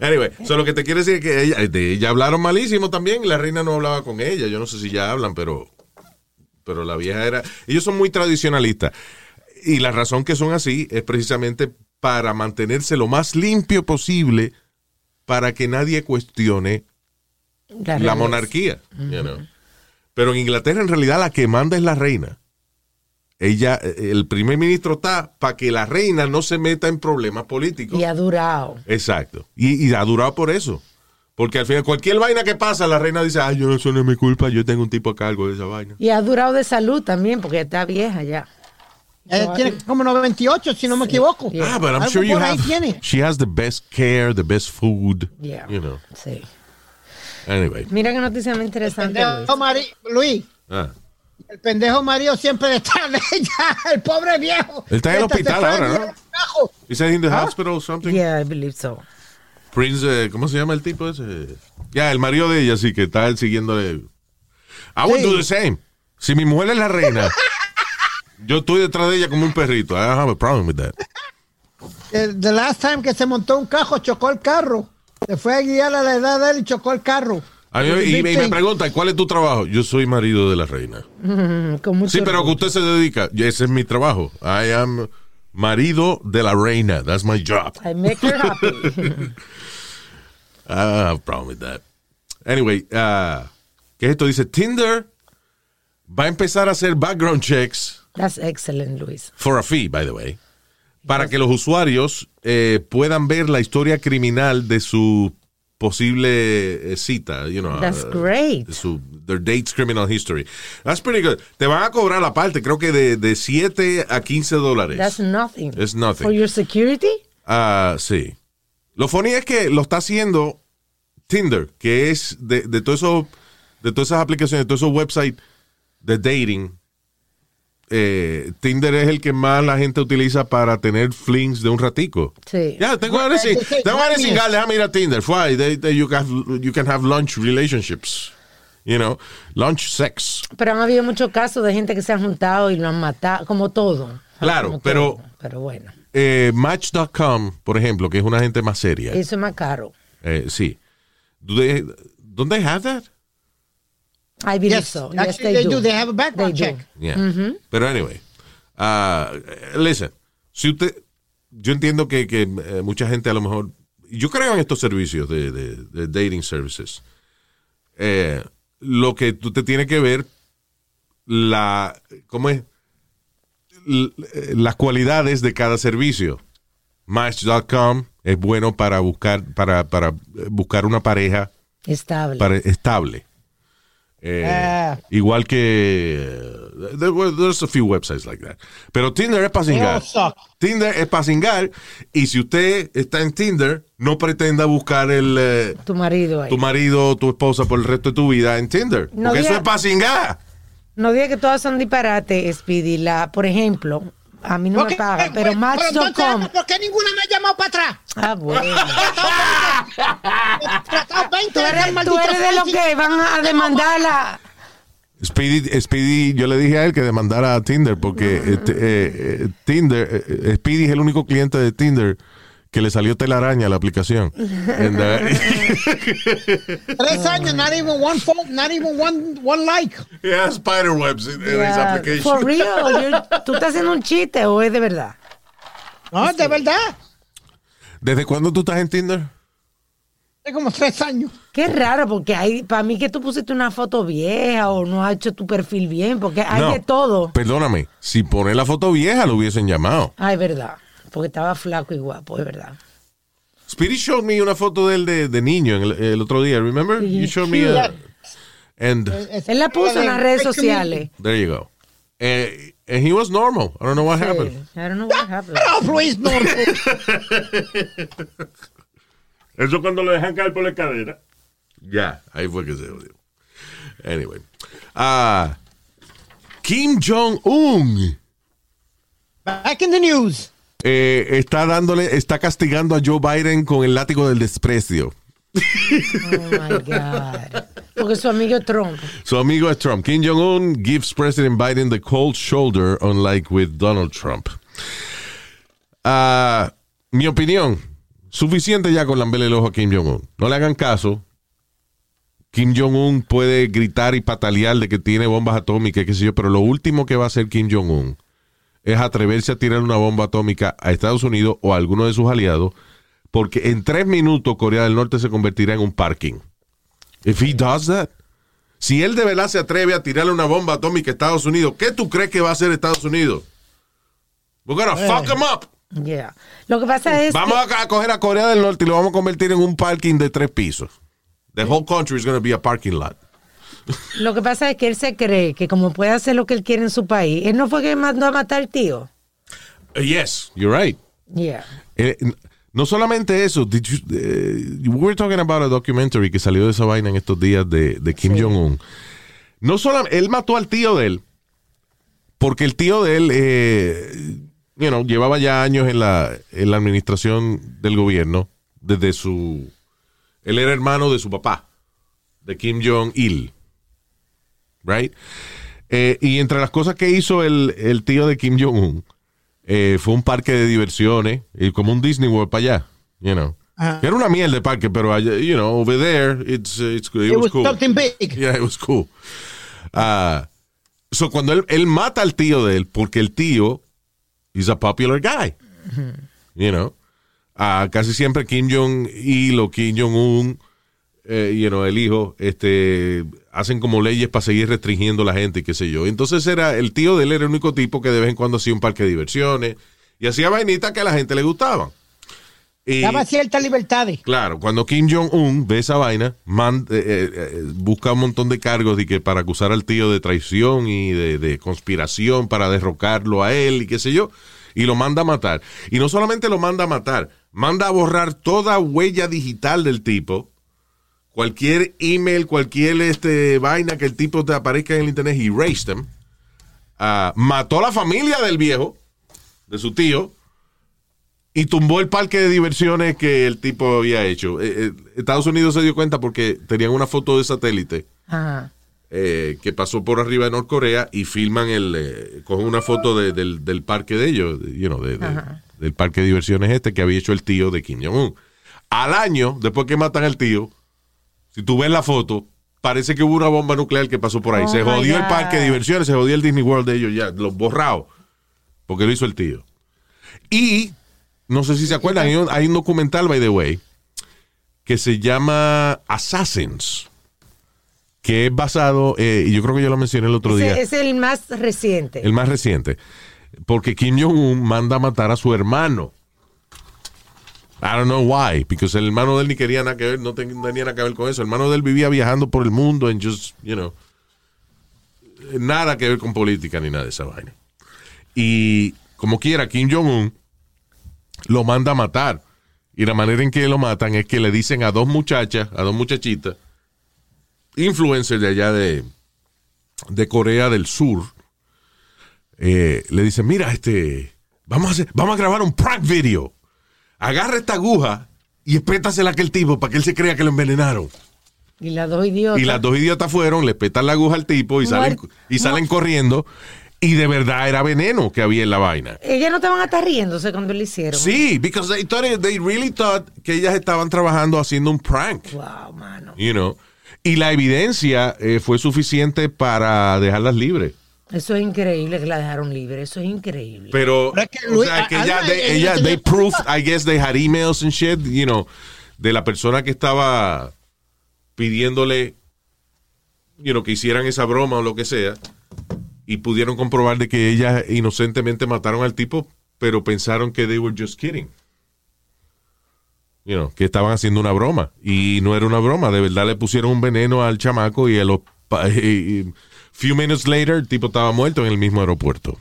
[SPEAKER 1] Anyway, so lo que te quiero decir es que ella, de ella hablaron malísimo también la reina no hablaba con ella. Yo no sé si ya hablan, pero, pero la vieja era... Ellos son muy tradicionalistas. Y la razón que son así es precisamente para mantenerse lo más limpio posible para que nadie cuestione la monarquía. you know. Pero en Inglaterra en realidad la que manda es la reina. Ella, eh, el primer ministro está para que la reina no se meta en problemas políticos.
[SPEAKER 2] Y ha durado.
[SPEAKER 1] Exacto. Y, y ha durado por eso. Porque al final, cualquier vaina que pasa, la reina dice, ay, yo, eso no es mi culpa, yo tengo un tipo a cargo de esa vaina.
[SPEAKER 2] Y ha durado de salud también, porque está vieja ya.
[SPEAKER 4] Ella tiene como 98, si no me equivoco.
[SPEAKER 2] Yeah.
[SPEAKER 1] Ah, but I'm sure you
[SPEAKER 4] por ahí
[SPEAKER 1] have,
[SPEAKER 4] tiene.
[SPEAKER 1] she has the best care, the best food,
[SPEAKER 2] Yeah.
[SPEAKER 1] you know.
[SPEAKER 2] Sí.
[SPEAKER 1] Anyway.
[SPEAKER 2] Mira qué noticia más interesante. Luis.
[SPEAKER 4] Luis,
[SPEAKER 1] Ah.
[SPEAKER 4] El pendejo marido siempre está en ella, el pobre viejo.
[SPEAKER 1] Él está en el hospital ahora, ¿no? he in the hospital or something?
[SPEAKER 2] Yeah, I believe so.
[SPEAKER 1] Prince, eh, ¿cómo se llama el tipo ese? Ya, el marido de ella, sí, que está él siguiéndole. I would
[SPEAKER 4] Sí.
[SPEAKER 1] do the same. Si mi mujer es la reina, yo estoy detrás de ella como un perrito. I don't have a problem with that.
[SPEAKER 4] The last time que se montó un cajo, chocó el carro. Se fue a guiar a la edad de él y chocó el carro.
[SPEAKER 1] Mí- y, y me pregunta, ¿cuál es tu trabajo? Yo soy marido de la reina.
[SPEAKER 2] Mm,
[SPEAKER 1] Sí, pero que usted se dedica. Ese es mi trabajo. I am marido de la reina. That's my job.
[SPEAKER 2] I make her happy.
[SPEAKER 1] I don't have a problem with that. Anyway, uh, ¿qué es esto? Dice Tinder va a empezar a hacer background checks
[SPEAKER 2] That's excellent, Luis.
[SPEAKER 1] for a fee, by the way, para que los usuarios eh, puedan ver la historia criminal de su posible eh, cita, you know,
[SPEAKER 2] That's
[SPEAKER 1] uh,
[SPEAKER 2] great.
[SPEAKER 1] su their date's criminal history. That's pretty good. Te van a cobrar la parte, creo que de, de 7 a 15 dólares.
[SPEAKER 2] That's nothing.
[SPEAKER 1] It's nothing.
[SPEAKER 2] For your security?
[SPEAKER 1] Ah, sí. Lo funny es que lo está haciendo Tinder, que es de, de todo eso, de todas esas aplicaciones, de todos esos websites de dating. Eh, Tinder es el que más la gente utiliza para tener flings de un ratico.
[SPEAKER 2] Sí.
[SPEAKER 1] Ya,
[SPEAKER 4] sí,
[SPEAKER 1] tengo ganas de
[SPEAKER 4] sí.
[SPEAKER 1] cingarle, déjame ir a Tinder. Why? They- they- you, can, you can have lunch relationships. You know, lunch sex.
[SPEAKER 2] Pero han habido muchos casos de gente que se han juntado y lo han matado, como todo.
[SPEAKER 1] Claro,
[SPEAKER 2] Como
[SPEAKER 1] pero-
[SPEAKER 2] todo. Pero bueno,
[SPEAKER 1] Eh, Match.com, por ejemplo, que es una gente más seria.
[SPEAKER 2] eso es más caro.
[SPEAKER 1] Eh, sí. Do they, don't they have that?
[SPEAKER 2] I believe
[SPEAKER 4] Yes,
[SPEAKER 2] so. Yes,
[SPEAKER 4] actually
[SPEAKER 2] they,
[SPEAKER 4] they
[SPEAKER 2] do.
[SPEAKER 4] do. They have a background
[SPEAKER 2] They do.
[SPEAKER 4] check.
[SPEAKER 1] Yeah. Pero anyway, uh, listen, si usted, yo entiendo que, que, eh, mucha gente a lo mejor, yo creo en estos servicios de, de- de dating services. Eh, lo que tú te tienes que ver, la, ¿cómo es? L- eh, las cualidades de cada servicio. Match.com es bueno para buscar, para, para buscar una pareja
[SPEAKER 2] Estable.
[SPEAKER 1] para- estable. Eh,
[SPEAKER 4] Ah.
[SPEAKER 1] Igual que. eh, there were- there's a few websites like that. Pero Tinder es para
[SPEAKER 4] suck.
[SPEAKER 1] Tinder es para cingar. Y si usted está en Tinder, no pretenda buscar el, eh,
[SPEAKER 2] tu marido ahí.
[SPEAKER 1] tu marido o tu esposa por el resto de tu vida en Tinder.
[SPEAKER 2] No
[SPEAKER 1] porque eso es para cingar.
[SPEAKER 2] No diga que todas son disparates, Speedy. La, por ejemplo, a mí no me pagan,
[SPEAKER 4] eh,
[SPEAKER 2] pero
[SPEAKER 4] entonces,
[SPEAKER 2] Match.com.
[SPEAKER 4] ¿Por qué ninguna me ha llamado para atrás?
[SPEAKER 2] Ah, bueno.
[SPEAKER 4] He tratado 20
[SPEAKER 2] Tú eres, tú eres de los que van a demandarla.
[SPEAKER 1] Speedy, Speedy, yo le dije a él que demandara a Tinder porque eh, t- eh, eh, Tinder, eh, eh, Speedy es el único cliente de Tinder que le salió telaraña a la aplicación. And, uh,
[SPEAKER 4] Tres años, not even one phone, not even one, one like.
[SPEAKER 1] has spider webs in, in his
[SPEAKER 2] Yeah,
[SPEAKER 1] application.
[SPEAKER 2] For real. you're- ¿Tú estás haciendo un chiste o es de verdad?
[SPEAKER 4] No, de verdad.
[SPEAKER 1] ¿Desde cuándo tú estás en Tinder?
[SPEAKER 4] Hace como tres años.
[SPEAKER 2] Qué raro, porque hay, para mí que tú pusiste una foto vieja o no has hecho tu perfil bien, porque hay
[SPEAKER 1] No,
[SPEAKER 2] de todo.
[SPEAKER 1] Perdóname, si pone la foto vieja lo hubiesen llamado.
[SPEAKER 2] Ay, verdad. Porque estaba flaco y guapo, es verdad.
[SPEAKER 1] Speedy showed me una foto de él de, de niño el, el otro día, remember? You showed me a, and
[SPEAKER 2] Él la puso en las redes sociales.
[SPEAKER 1] there you go. Eh, and he was normal. I don't know what happened.
[SPEAKER 2] Sí, I don't know what happened.
[SPEAKER 4] Oh, please, no.
[SPEAKER 3] Eso cuando lo dejan caer por la escalera.
[SPEAKER 1] Ya, ahí fue que se jodió. Anyway. Ah, Kim Jong-un
[SPEAKER 4] Back in the news.
[SPEAKER 1] Eh, está dándole, está castigando a Joe Biden con el látigo del desprecio.
[SPEAKER 2] Oh my God. Porque su amigo es Trump.
[SPEAKER 1] Su amigo es Trump. Kim Jong-un gives President Biden the cold shoulder, unlike with Donald Trump. Ah, mi opinión, suficiente ya con lamberle el ojo a Kim Jong-un. No le hagan caso. Kim Jong-un puede gritar y patalear de que tiene bombas atómicas, qué sé yo, pero lo último que va a hacer Kim Jong-un es atreverse a tirar una bomba atómica a Estados Unidos o a alguno de sus aliados, porque en tres minutos Corea del Norte se convertirá en un parking. If he does that, si él de verdad se atreve a tirarle una bomba atómica a Estados Unidos, ¿qué tú crees que va a hacer Estados Unidos? We're gonna fuck him up.
[SPEAKER 2] Yeah. Lo que pasa es
[SPEAKER 1] Vamos a coger a Corea del Norte y lo vamos a convertir en un parking de tres pisos. The whole country is going to be a parking lot.
[SPEAKER 2] Lo que pasa es que él se cree que como puede hacer lo que él quiere en su país, él no fue que mandó a matar al tío.
[SPEAKER 1] Uh, yes, you're right.
[SPEAKER 2] Yeah.
[SPEAKER 1] Eh, no solamente eso, did you- eh, we were talking about a documentary que salió de esa vaina en estos días de, de Kim Jong-un. No solamente, él mató al tío de él, porque el tío de él, eh, you know, llevaba ya años en la, en la administración del gobierno, desde su, él era hermano de su papá, de Kim Jong-il, right? Eh, y entre las cosas que hizo el, el tío de Kim Jong-un, eh, fue un parque de diversiones, y como un Disney World para allá, you know.
[SPEAKER 4] Ajá.
[SPEAKER 1] Era una mierda de parque, pero allá, you know, over there, it's, uh, it's, it,
[SPEAKER 4] It
[SPEAKER 1] was
[SPEAKER 4] was
[SPEAKER 1] cool.
[SPEAKER 4] something big.
[SPEAKER 1] Yeah, it was cool. Ah, so cuando él, él mata al tío de él, porque el tío is a popular guy, you know. Ah, casi siempre Kim Jong-il o Kim Jong-un, eh, you know, el hijo, este, hacen como leyes para seguir restringiendo a la gente y qué sé yo. Entonces era, el tío de él era el único tipo que de vez en cuando hacía un parque de diversiones y hacía vainitas que a la gente le gustaban. Y-
[SPEAKER 4] Daba ciertas libertades.
[SPEAKER 1] Claro, cuando Kim Jong-un ve esa vaina, man- eh, eh, eh, busca un montón de cargos de que para acusar al tío de traición y de, de conspiración para derrocarlo a él y qué sé yo, y lo manda a matar. Y no solamente lo manda a matar, manda a borrar toda huella digital del tipo, cualquier email, cualquier este, vaina que el tipo te aparezca en el internet, he erased them. Ah, mató a la familia del viejo, de su tío, y tumbó el parque de diversiones que el tipo había hecho. Eh, eh, Estados Unidos se dio cuenta porque tenían una foto de satélite
[SPEAKER 2] Ajá.
[SPEAKER 1] eh, que pasó por arriba de Norcorea y filman el, cogen una foto de- del, del parque de ellos, you know, de- de- del parque de diversiones este que había hecho el tío de Kim Jong-un. Al año, después que matan al tío, si tú ves la foto, parece que hubo una bomba nuclear que pasó por ahí.
[SPEAKER 2] Oh,
[SPEAKER 1] se
[SPEAKER 2] my
[SPEAKER 1] jodió el parque de diversiones, se jodió el Disney World de ellos ya, los borrados, porque lo hizo el tío. Y, no sé si se acuerdan, hay un, hay un documental, by the way, que se llama Assassins, que es basado, eh, y yo creo que yo lo mencioné el otro día,
[SPEAKER 2] Ese es el más reciente.
[SPEAKER 1] el más reciente, porque Kim Jong-un manda a matar a su hermano. I don't know why, because el hermano de él ni quería nada que ver, no ten- tenía nada que ver con eso. El hermano de él vivía viajando por el mundo en just, you know, nada que ver con política ni nada de esa vaina. Y como quiera, Kim Jong-un lo manda a matar. Y la manera en que lo matan es que le dicen a dos muchachas, a dos muchachitas, influencers de allá de, de Corea del Sur, eh, le dicen, mira, este, vamos a, hacer, vamos a grabar un prank video. Agarra esta aguja y espétasela a aquel tipo para que él se crea que lo envenenaron.
[SPEAKER 2] Y las dos idiotas.
[SPEAKER 1] Y las dos idiotas fueron, le petan la aguja al tipo y salen, y salen corriendo. Y de verdad era veneno que había en la vaina.
[SPEAKER 2] Ellas no estaban hasta riéndose cuando lo hicieron.
[SPEAKER 1] Sí, because they, thought they really thought que ellas estaban trabajando haciendo un prank,
[SPEAKER 2] Wow, mano.
[SPEAKER 1] you know. Y la evidencia eh, fue suficiente para dejarlas libres.
[SPEAKER 2] Eso es increíble que la dejaron libre. Eso es increíble.
[SPEAKER 1] Pero,
[SPEAKER 4] Pero es que
[SPEAKER 1] o
[SPEAKER 4] Luis-
[SPEAKER 1] sea, que ella, they,
[SPEAKER 4] ella
[SPEAKER 1] they proved, I guess they had emails and shit, you know, de la persona que estaba pidiéndole, you know, que hicieran esa broma o lo que sea, y pudieron comprobar de que ellas inocentemente mataron al tipo, pero pensaron que they were just kidding. You know, que estaban haciendo una broma. Y no era una broma, de verdad le pusieron un veneno al chamaco y a los y few minutes later el tipo estaba muerto en el mismo aeropuerto.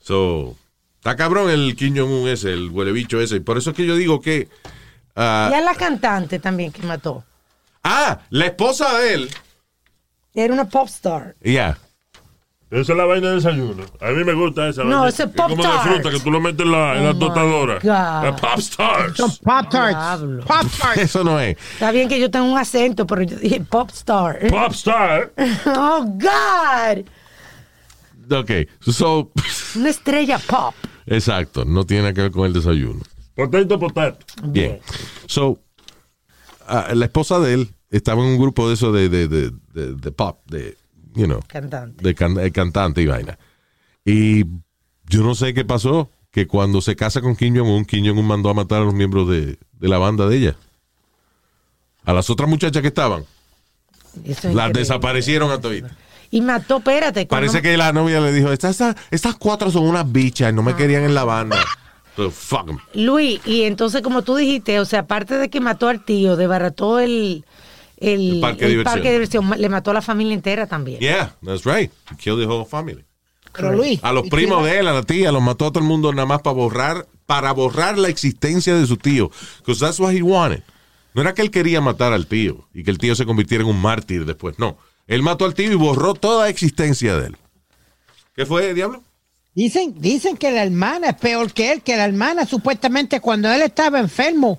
[SPEAKER 1] So, está cabrón el Kim Jong-un ese, el huele bicho ese. Y por eso es que yo digo que. ah,
[SPEAKER 2] y a la cantante también que mató.
[SPEAKER 1] ah, la esposa de él.
[SPEAKER 2] Era una pop star.
[SPEAKER 1] Ya.
[SPEAKER 3] Esa es la vaina de desayuno. A mí me gusta esa
[SPEAKER 2] No,
[SPEAKER 3] vaina.
[SPEAKER 2] ese
[SPEAKER 3] Es como
[SPEAKER 2] Pop-Tarts.
[SPEAKER 3] fruta que tú lo metes en la, en la
[SPEAKER 2] Oh,
[SPEAKER 3] tostadora.
[SPEAKER 2] God.
[SPEAKER 3] La Pop Stars.
[SPEAKER 4] Son Pop Tarts. Pop Tarts.
[SPEAKER 1] Eso no es.
[SPEAKER 2] Está bien que yo tengo un acento, pero yo dije pop star.
[SPEAKER 3] Pop Star.
[SPEAKER 2] Oh, God.
[SPEAKER 1] Ok, so,
[SPEAKER 2] Una estrella pop.
[SPEAKER 1] exacto, no tiene nada que ver con el desayuno.
[SPEAKER 3] Potato, potato.
[SPEAKER 1] Bien. So, ah, la esposa de él estaba en un grupo de eso de, de, de, de- de pop, de, you know,
[SPEAKER 2] Cantante.
[SPEAKER 1] de, can- de cantante y vaina. Y yo no sé qué pasó, que cuando se casa con Kim Jong-un, Kim Jong-un mandó a matar a los miembros de, de la banda de ella. A las otras muchachas que estaban,
[SPEAKER 2] Eso es
[SPEAKER 1] las desaparecieron a toditas.
[SPEAKER 2] Y mató, espérate.
[SPEAKER 1] Parece que la novia le dijo, estas, estas, estas cuatro son unas bichas, no me querían en la banda. Fuck 'em.
[SPEAKER 2] Luis, y entonces como tú dijiste, o sea, aparte de que mató al tío, desbarató el, el,
[SPEAKER 1] El parque de diversión.
[SPEAKER 2] parque de diversión, le mató a la familia entera también.
[SPEAKER 1] Yeah, that's right. He killed the whole family.
[SPEAKER 4] Pero Luis.
[SPEAKER 1] A los primos de él, a la tía, los mató a todo el mundo nada más para borrar, para borrar la existencia de su tío. Because that's what he wanted. No era que él quería matar al tío y que el tío se convirtiera en un mártir después. No. Él mató al tío y borró toda existencia de él. ¿Qué fue, diablo?
[SPEAKER 4] Dicen, dicen que la hermana es peor que él, que la hermana supuestamente cuando él estaba enfermo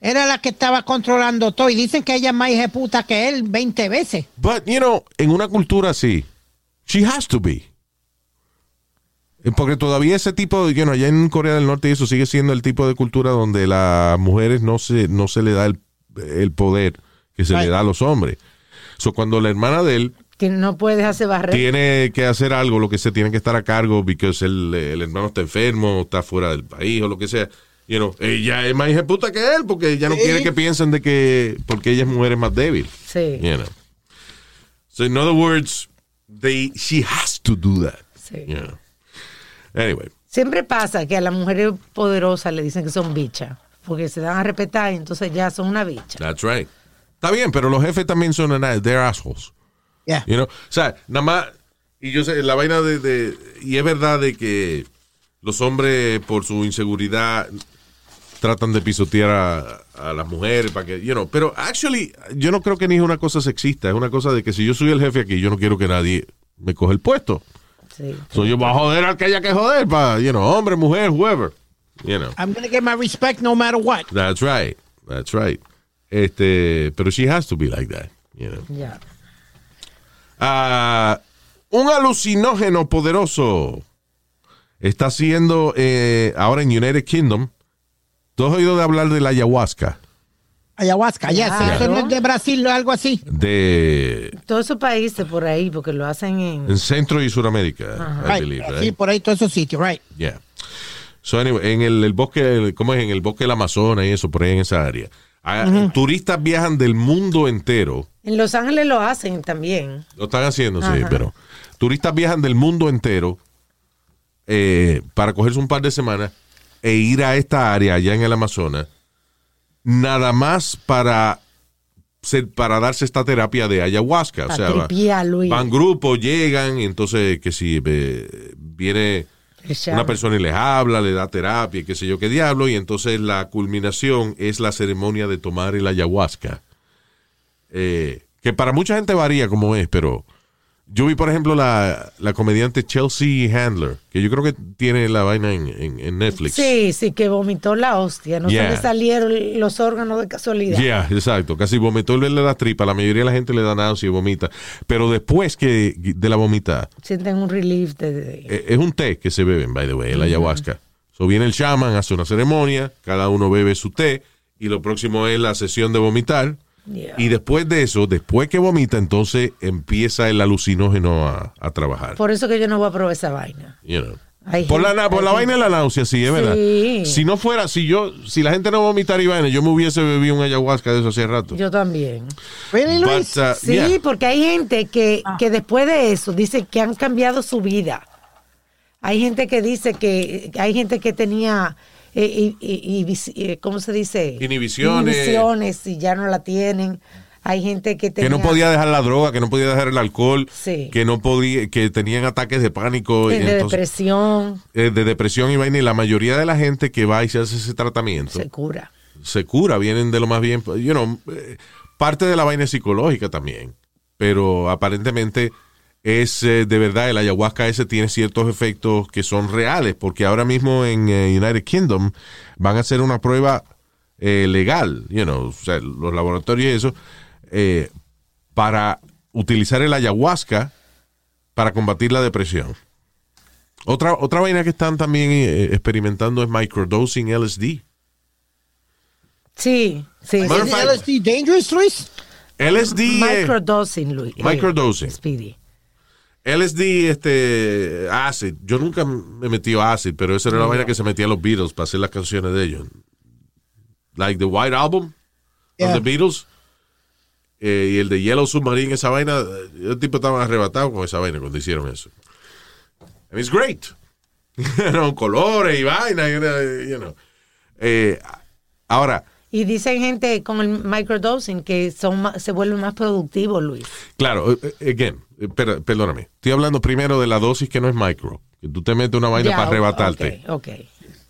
[SPEAKER 4] era la que estaba controlando todo y dicen que ella es más puta que él 20 veces.
[SPEAKER 1] But, you know, en una cultura así, she has to be. Eh, Porque todavía ese tipo de, you know, allá en Corea del Norte eso sigue siendo el tipo de cultura donde las mujeres no se, no se le da el, el poder que se le da a los hombres. So, cuando la hermana de él
[SPEAKER 2] Que no puede dejarse barrer.
[SPEAKER 1] tiene que hacer algo, lo que se tiene que estar a cargo, porque el, el hermano está enfermo, está fuera del país o lo que sea. You know, ella es más hija de puta que él porque ella no
[SPEAKER 4] Sí.
[SPEAKER 1] quiere que piensen de que porque ella es mujer es más débil.
[SPEAKER 2] Sí,
[SPEAKER 1] You know. So in other words, they she has to do that.
[SPEAKER 2] sí.
[SPEAKER 1] You know. Anyway,
[SPEAKER 2] Siempre pasa que a las mujeres poderosas le dicen que son bichas, porque se dan a respetar y entonces ya son una bicha.
[SPEAKER 1] that's right. Está bien, pero los jefes también son ana- they're assholes.
[SPEAKER 4] Yeah.
[SPEAKER 1] You know? O sea, nada más, y yo sé, la vaina de, de- y es verdad de que los hombres por su inseguridad tratan de pisotear a, a las mujeres para que, you know, pero actually, yo no creo que ni es una cosa sexista, es una cosa de que si yo soy el jefe aquí, yo no quiero que nadie me coja el puesto.
[SPEAKER 2] Sí.
[SPEAKER 1] So yo voy a joder al que haya que joder, para, you know, hombre, mujer, whoever. You know.
[SPEAKER 4] I'm gonna get my respect no matter what.
[SPEAKER 1] That's right. That's right. Este, pero she has to be like that, you know.
[SPEAKER 2] Ya.
[SPEAKER 1] Ah, un alucinógeno poderoso está haciendo eh, ahora en United Kingdom. ¿Tú has oído de hablar de la ayahuasca?
[SPEAKER 4] Ayahuasca, ya, no es de Brasil o algo así.
[SPEAKER 1] De
[SPEAKER 2] Todos esos países por ahí, porque lo hacen en...
[SPEAKER 1] en Centro y Suramérica, I
[SPEAKER 4] Right,
[SPEAKER 1] believe, right?
[SPEAKER 4] Sí, por ahí todos esos sitios, right.
[SPEAKER 1] Yeah. So anyway, en el, el bosque, ¿cómo es? En el bosque del Amazonas y eso, por ahí en esa área. Ah, Turistas viajan del mundo entero.
[SPEAKER 2] En Los Ángeles lo hacen también.
[SPEAKER 1] Lo están haciendo, sí, pero turistas viajan del mundo entero eh, para cogerse un par de semanas e ir a esta área allá en el Amazonas, nada más para ser- para darse esta terapia de ayahuasca.
[SPEAKER 2] Pa'
[SPEAKER 1] o sea, van grupos, llegan, y entonces que si eh, viene una persona y les habla, le da terapia, y qué sé yo qué diablo, y entonces la culminación es la ceremonia de tomar el ayahuasca. Eh, que para mucha gente varía como es, pero yo vi, por ejemplo, la, la comediante Chelsea Handler, que yo creo que tiene la vaina en, en- en Netflix.
[SPEAKER 2] Sí, sí, que vomitó la hostia. No
[SPEAKER 1] Yeah.
[SPEAKER 2] se le salieron los órganos de casualidad.
[SPEAKER 1] Yeah, exacto. Casi vomitó el verle la tripa. La mayoría de la gente le da náusea y vomita. Pero después que de la vomitada,
[SPEAKER 2] Sienten un relief de... de-
[SPEAKER 1] Eh, Es un té que se beben, by the way, el ayahuasca. So viene el shaman, hace una ceremonia, cada uno bebe su té y lo próximo es la sesión de vomitar.
[SPEAKER 2] Yeah.
[SPEAKER 1] Y después de eso, después que vomita, entonces empieza el alucinógeno a, a trabajar.
[SPEAKER 2] Por eso que yo no voy a probar esa vaina.
[SPEAKER 1] You know.
[SPEAKER 2] Hay
[SPEAKER 1] Por la, por la vaina de la náusea, sí, es verdad.
[SPEAKER 2] Sí.
[SPEAKER 1] Si no fuera, si yo, si la gente no vomitara y vaina, yo me hubiese bebido un ayahuasca de eso hace rato.
[SPEAKER 2] Yo también.
[SPEAKER 4] Really,
[SPEAKER 1] But,
[SPEAKER 4] Luis?
[SPEAKER 1] uh,
[SPEAKER 2] Sí,
[SPEAKER 1] yeah.
[SPEAKER 2] porque hay gente que, que después de eso dice que han cambiado su vida. Hay gente que dice que hay gente que tenía, eh, y- y- y eh, ¿cómo se dice?
[SPEAKER 1] Inhibiciones.
[SPEAKER 2] Inhibiciones y ya no la tienen. Hay gente que tenía...
[SPEAKER 1] que no podía dejar la droga, que no podía dejar el alcohol,
[SPEAKER 2] Sí.
[SPEAKER 1] que no podía, que tenían ataques de pánico, y
[SPEAKER 2] de
[SPEAKER 1] entonces-
[SPEAKER 2] depresión,
[SPEAKER 1] eh, de depresión y vaina, y la mayoría de la gente que va y se hace ese tratamiento
[SPEAKER 2] se cura.
[SPEAKER 1] se cura, vienen de lo más bien, you know, eh, parte de la vaina es psicológica también, pero aparentemente es eh, de verdad el ayahuasca ese tiene ciertos efectos que son reales, porque ahora mismo en eh, United Kingdom van a hacer una prueba eh, legal, you know, o sea, los laboratorios y eso, eh, para utilizar el ayahuasca para combatir la depresión. Otra, otra vaina que están también eh, experimentando es microdosing LSD.
[SPEAKER 2] Sí, sí.
[SPEAKER 1] Matter of
[SPEAKER 4] ¿Es
[SPEAKER 1] fact-
[SPEAKER 4] LSD dangerous, Luis?
[SPEAKER 1] LSD,
[SPEAKER 2] Microdosing, Luis.
[SPEAKER 1] Microdosing.
[SPEAKER 2] Speedy.
[SPEAKER 1] LSD, este, acid. Yo nunca me he metido acid, pero esa era la vaina que se metía a los Beatles para hacer las canciones de ellos. Like the White Album
[SPEAKER 4] Yeah.
[SPEAKER 1] of the Beatles. Eh, y el de Yellow Submarine, esa vaina, el tipo estaba arrebatado con esa vaina cuando hicieron eso. And it's great. Know, colores y vaina, you know. Eh, ahora,
[SPEAKER 2] Y dicen gente con el microdosing que son ma- se vuelven más productivos, Luis.
[SPEAKER 1] claro, eh, eh, again, eh, per- perdóname. Estoy hablando primero de la dosis que no es micro. Que tú te metes una vaina para arrebatarte.
[SPEAKER 2] Ok, ok.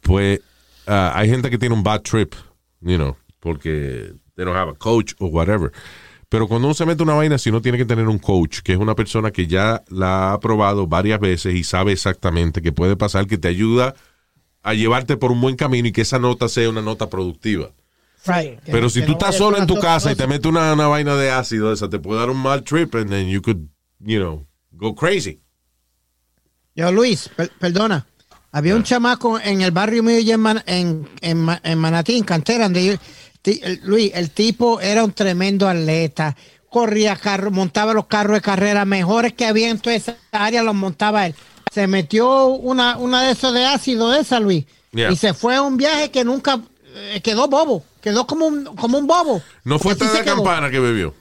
[SPEAKER 1] pues ah, hay gente que tiene un bad trip, you know, porque they don't have a coach o whatever. Pero cuando uno se mete una vaina, si uno tiene que tener un coach, que es una persona que ya la ha probado varias veces y sabe exactamente qué puede pasar, que te ayuda a llevarte por un buen camino y que esa nota sea una nota productiva.
[SPEAKER 4] Right.
[SPEAKER 1] Pero si
[SPEAKER 4] Que
[SPEAKER 1] tú
[SPEAKER 4] no
[SPEAKER 1] estás solo en tu casa y te metes una, una vaina de ácido, esa te puede dar un mal trip and then you could, you know, go crazy.
[SPEAKER 4] Yo, Luis, per- perdona. Había un chamaco en el barrio mío y en, Man- en, en, Ma- en Manatí, en Cantera, donde yo- ti- el- Luis, el tipo era un tremendo atleta. Corría carro, montaba los carros de carrera mejores que había en toda esa área, los montaba él. Se metió una, una de esos de ácido, esa, Luis.
[SPEAKER 1] Yeah.
[SPEAKER 4] Y se fue a un viaje que nunca quedó bobo. Quedó como un, como un bobo.
[SPEAKER 1] No fue té de campana que bebió.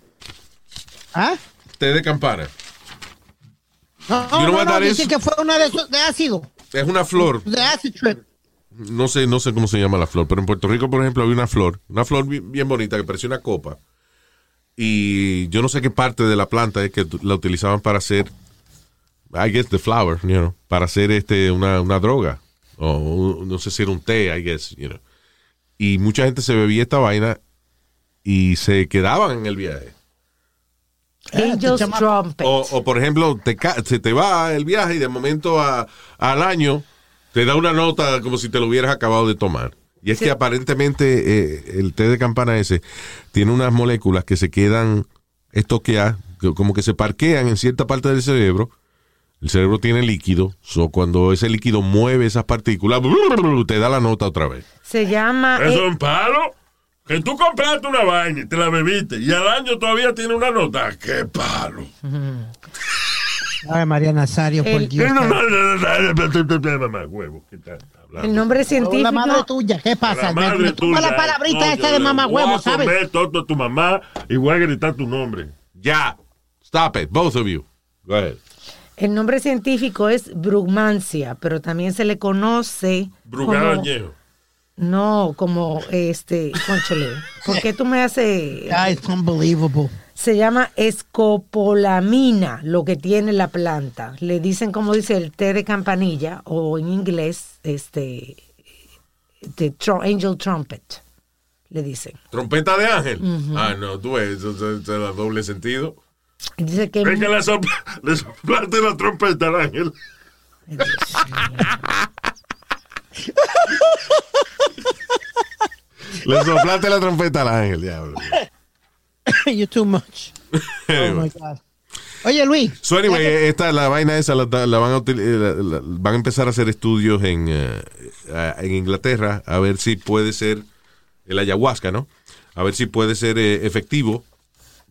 [SPEAKER 4] ¿Ah?
[SPEAKER 1] Té de campana.
[SPEAKER 4] No, no, no, dicen
[SPEAKER 1] is?
[SPEAKER 4] que fue una de de ácido.
[SPEAKER 1] Es una flor.
[SPEAKER 4] De acid trip.
[SPEAKER 1] no sé, no sé cómo se llama la flor, pero en Puerto Rico, por ejemplo, había una flor, una flor bien, bien bonita que parecía una copa. Y yo no sé qué parte de la planta es que la utilizaban para hacer, I guess the flower, you know, para hacer este una, una droga. O un- no sé si era un té, I guess, you know. Y mucha gente se bebía esta vaina y se quedaban en el viaje.
[SPEAKER 2] Angels
[SPEAKER 4] chamaco-
[SPEAKER 2] Trumpet.
[SPEAKER 1] O, o, por ejemplo, te, ca- se te va el viaje y de momento a- al año te da una nota como si te lo hubieras acabado de tomar. Y es que aparentemente eh, el té de campana ese tiene unas moléculas que se quedan estoqueadas, que como que se parquean en cierta parte del cerebro. El cerebro tiene líquido, so cuando ese líquido mueve esas partículas, te da la nota otra vez.
[SPEAKER 2] Se llama.
[SPEAKER 3] ¿Eso
[SPEAKER 2] eh,
[SPEAKER 3] es un palo? Que tú compraste una vaina y te la bebiste y al año todavía tiene una nota. ¡Qué palo!
[SPEAKER 4] Ay, María Nazario, por
[SPEAKER 2] El-
[SPEAKER 4] Dios.
[SPEAKER 2] El nombre
[SPEAKER 4] La
[SPEAKER 2] científico.
[SPEAKER 4] madre tuya, ¿qué pasa?
[SPEAKER 3] La madre tuya,
[SPEAKER 4] la palabrita
[SPEAKER 3] no,
[SPEAKER 4] esta de mamá
[SPEAKER 3] voy a
[SPEAKER 4] huevo, ¿sabes?
[SPEAKER 3] comer todo a tu mamá y voy a gritar tu nombre.
[SPEAKER 1] Ya, stop it, both of you. Go ahead.
[SPEAKER 2] El nombre científico es Brugmancia, pero también se le conoce.
[SPEAKER 3] Brugado
[SPEAKER 2] como-. No, como este. Conchole. ¿Por qué tú me haces.?
[SPEAKER 4] Ah, it's unbelievable.
[SPEAKER 2] Se llama escopolamina, lo que tiene la planta. Le dicen, como dice, el té de campanilla, o en inglés, este. tru- angel trumpet, le dicen.
[SPEAKER 1] Trompeta de ángel. Ah, no, tú ves, eso da doble sentido.
[SPEAKER 2] Dice que.
[SPEAKER 3] Es que le, sopla- le soplaste la trompeta al ángel.
[SPEAKER 1] Le soplaste la trompeta al ángel, diablo.
[SPEAKER 4] You're too much. Oh my God. Oye, Luis.
[SPEAKER 1] So anyway, esta, la vaina esa la, la van, a, util- eh, la- la- van a empezar a hacer estudios en, eh, en Inglaterra a ver si puede ser el ayahuasca, ¿no? A ver si puede ser eh, efectivo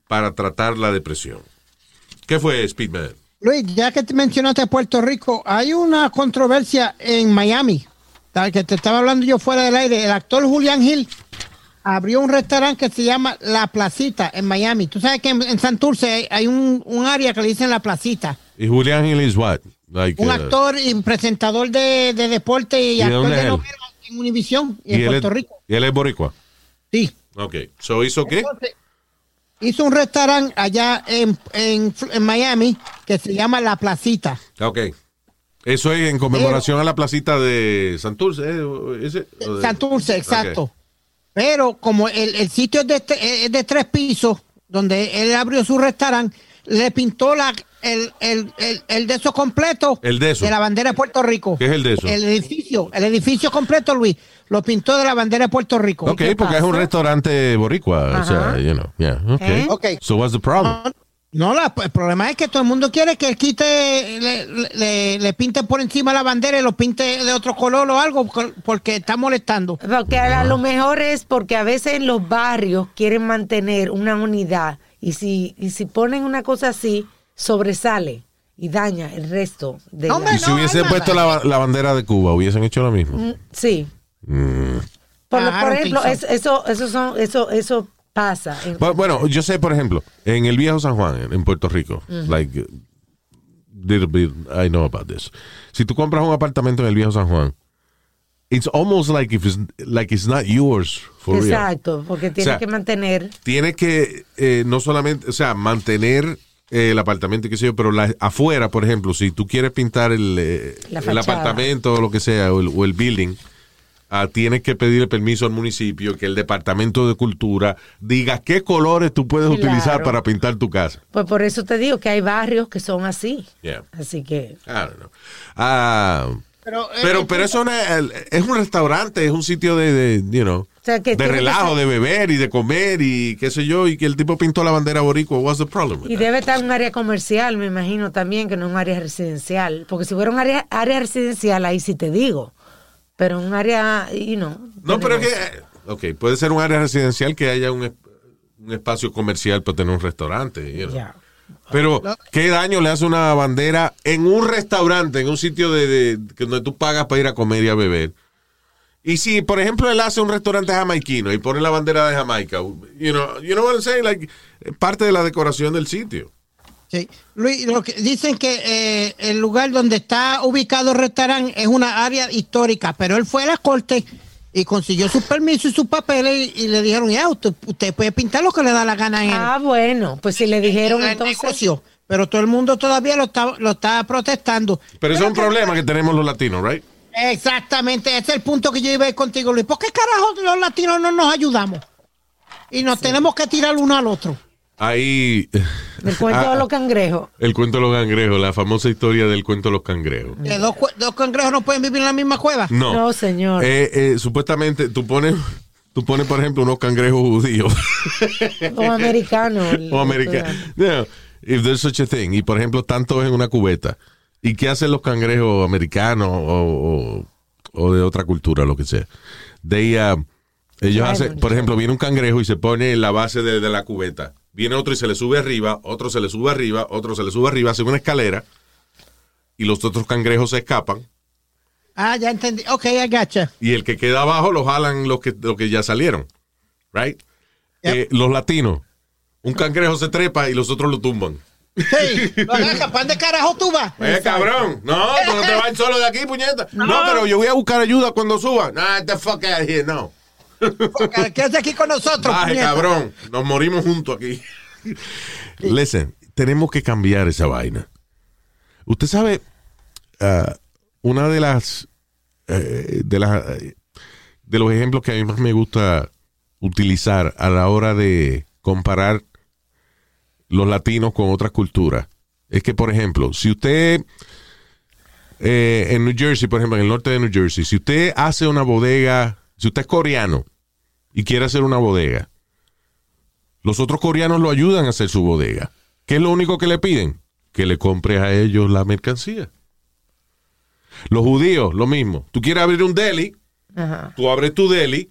[SPEAKER 1] para tratar la depresión. ¿Qué fue Speedman?
[SPEAKER 4] Luis, ya que te mencionaste Puerto Rico, hay una controversia en Miami, tal que te estaba hablando yo fuera del aire. El actor Julián Hill abrió un restaurante que se llama La Placita en Miami. Tú sabes que en, en Santurce hay, hay un, un área que le dicen La Placita.
[SPEAKER 1] ¿Y Julián Hill is what? Like,
[SPEAKER 4] Un
[SPEAKER 1] uh,
[SPEAKER 4] actor y presentador de, de deporte y, actor de
[SPEAKER 1] es
[SPEAKER 4] novela en Univisión y
[SPEAKER 1] y
[SPEAKER 4] en Puerto
[SPEAKER 1] es-
[SPEAKER 4] Rico.
[SPEAKER 1] ¿Y él es boricua?
[SPEAKER 4] Sí.
[SPEAKER 1] Ok. So, ¿hizo qué?
[SPEAKER 4] Hizo un restaurante allá en, en, en Miami que se llama La Placita.
[SPEAKER 1] Ok. Eso es en conmemoración a la placita de Santurce. ¿eh? ¿Ese? ¿O de-
[SPEAKER 4] Santurce, exacto. Pero como el, el sitio es de, este- es de tres pisos, donde él abrió su restaurante, le pintó la, el, el, el, el de eso completo
[SPEAKER 1] El de eso.
[SPEAKER 4] la bandera de Puerto Rico.
[SPEAKER 1] ¿Qué es el de eso?
[SPEAKER 4] El edificio, el edificio completo, Luis, lo pintó de la bandera de Puerto Rico.
[SPEAKER 1] Ok, porque es un restaurante boricua. O sea, you know, yeah, okay.
[SPEAKER 2] ¿Eh?
[SPEAKER 4] Ok.
[SPEAKER 1] So what's the problem?
[SPEAKER 4] No, la- el problema es que todo el mundo quiere que él quite, le, le, le pinte por encima la bandera y lo pinte de otro color o algo porque está molestando.
[SPEAKER 2] Porque a lo mejor es porque a veces en los barrios quieren mantener una unidad y si, y si ponen una cosa así, sobresale y daña el resto de
[SPEAKER 4] No,
[SPEAKER 2] la-
[SPEAKER 1] Y si
[SPEAKER 4] hay
[SPEAKER 1] puesto la, la bandera de Cuba, hubiesen hecho lo mismo.
[SPEAKER 2] Mm, Sí.
[SPEAKER 1] Mm.
[SPEAKER 2] Por, lo- por ejemplo, es-
[SPEAKER 4] so.
[SPEAKER 2] eso, eso, son, eso, eso pasa. en-
[SPEAKER 1] Bu- Bueno, yo sé, por ejemplo, en el viejo San Juan, en- Puerto Rico, like, little bit, I know about this. Si tú compras un apartamento en el viejo San Juan, it's almost like if it's, like it's not yours for real.
[SPEAKER 2] Exacto, porque tiene
[SPEAKER 1] O sea,
[SPEAKER 2] que mantener.
[SPEAKER 1] Tienes que eh, no solamente, o sea, mantener eh, el apartamento, y qué sé yo, pero la- afuera, por ejemplo, si tú quieres pintar el, eh, el apartamento o lo que sea, o el, o el building, ah, tienes que pedirle permiso al municipio que el departamento de cultura diga qué colores tú puedes
[SPEAKER 2] Claro.
[SPEAKER 1] utilizar para pintar tu casa.
[SPEAKER 2] Pues por eso te digo que hay barrios que son así.
[SPEAKER 1] Yeah.
[SPEAKER 2] Así que.
[SPEAKER 1] Ah,
[SPEAKER 4] Pero, eh,
[SPEAKER 1] pero, pero eso no es, es un restaurante, es un sitio de, de, you know,
[SPEAKER 2] sea, que
[SPEAKER 1] de
[SPEAKER 2] que
[SPEAKER 1] relajo,
[SPEAKER 2] ser-
[SPEAKER 1] de beber y de comer y qué sé yo, y que el tipo pintó la bandera boricua. What's the problem?
[SPEAKER 2] Y debe estar en un área comercial, me imagino también, que no en un área residencial. Porque si fuera un área, área residencial, ahí sí te digo. Pero un área, you know.
[SPEAKER 1] No, pero que, ok, puede ser un área residencial que haya un, un espacio comercial para tener un restaurante. you know. Pero, ¿qué daño le hace una bandera en un restaurante, en un sitio de, de- que donde tú pagas para ir a comer y a beber? Y si, por ejemplo, él hace un restaurante jamaiquino y pone la bandera de Jamaica, you know, you know what I'm saying? Like, parte de la decoración del sitio.
[SPEAKER 4] Sí. Luis, lo que dicen que eh, el lugar donde está ubicado el restaurante es una área histórica, pero él fue a la corte y consiguió sus permisos y sus papeles y, y le dijeron, ya, usted, usted puede pintar lo que le da la gana en el,
[SPEAKER 2] Ah, bueno, pues si le dijeron
[SPEAKER 4] en
[SPEAKER 2] entonces.
[SPEAKER 4] negocio. Pero todo el mundo todavía lo está, lo está protestando.
[SPEAKER 1] Pero eso es un problema que tenemos los latinos, right?
[SPEAKER 4] Exactamente, ese es el punto que yo iba a ir contigo, Luis. ¿Por qué carajo los latinos no nos ayudamos? Y nos tenemos que tirar uno al otro.
[SPEAKER 1] Ahí...
[SPEAKER 2] El cuento
[SPEAKER 1] Ah,
[SPEAKER 2] de los cangrejos.
[SPEAKER 1] El cuento de los cangrejos, la famosa historia del cuento de los cangrejos.
[SPEAKER 4] Que dos, dos cangrejos no pueden vivir en la misma cueva.
[SPEAKER 1] No.
[SPEAKER 2] No, señor.
[SPEAKER 1] Eh, eh, supuestamente tú pones, tú pones, por ejemplo, unos cangrejos judíos.
[SPEAKER 2] O americano. el-
[SPEAKER 1] o americanos. No, if there's such a thing. Y por ejemplo, tanto en una cubeta. ¿Y qué hacen los cangrejos americanos o, o- o de otra cultura, lo que sea? They, uh, ellos hacen, por ejemplo, viene un cangrejo y se pone en la base de, de la cubeta. Viene otro y se le sube arriba, otro se le sube arriba, otro se le sube arriba, hace una escalera y los otros cangrejos se escapan
[SPEAKER 4] Ah, ya entendí. Ok, I gotcha.
[SPEAKER 1] y el que queda abajo lo jalan los que, los que ya salieron. Right?
[SPEAKER 4] Yep.
[SPEAKER 1] Eh, los latinos, un cangrejo se trepa y los otros lo tumban.
[SPEAKER 4] Hey, lo agarra, ¿pa' dónde carajo tú vas?
[SPEAKER 1] Eh, cabrón. No, no te vas solo de aquí, puñeta. No, pero yo voy a buscar ayuda cuando suba. Nah, the fuck out of here, no.
[SPEAKER 4] Porque Quédate aquí con nosotros.
[SPEAKER 1] Baje, cabrón. Nos morimos juntos aquí. Listen, tenemos que cambiar esa vaina. Usted sabe, ah, una de las, eh, de las, eh, de los ejemplos que a mí más me gusta utilizar a la hora de comparar los latinos con otras culturas es que, por ejemplo, si usted eh, en New Jersey, por ejemplo, en el norte de New Jersey, si usted hace una bodega, si usted es coreano y quiere hacer una bodega, los otros coreanos lo ayudan a hacer su bodega. ¿Qué es lo único que le piden? Que le compre a ellos la mercancía. Los judíos, lo mismo. Tú quieres abrir un deli,
[SPEAKER 2] Ajá.
[SPEAKER 1] tú abres tu deli,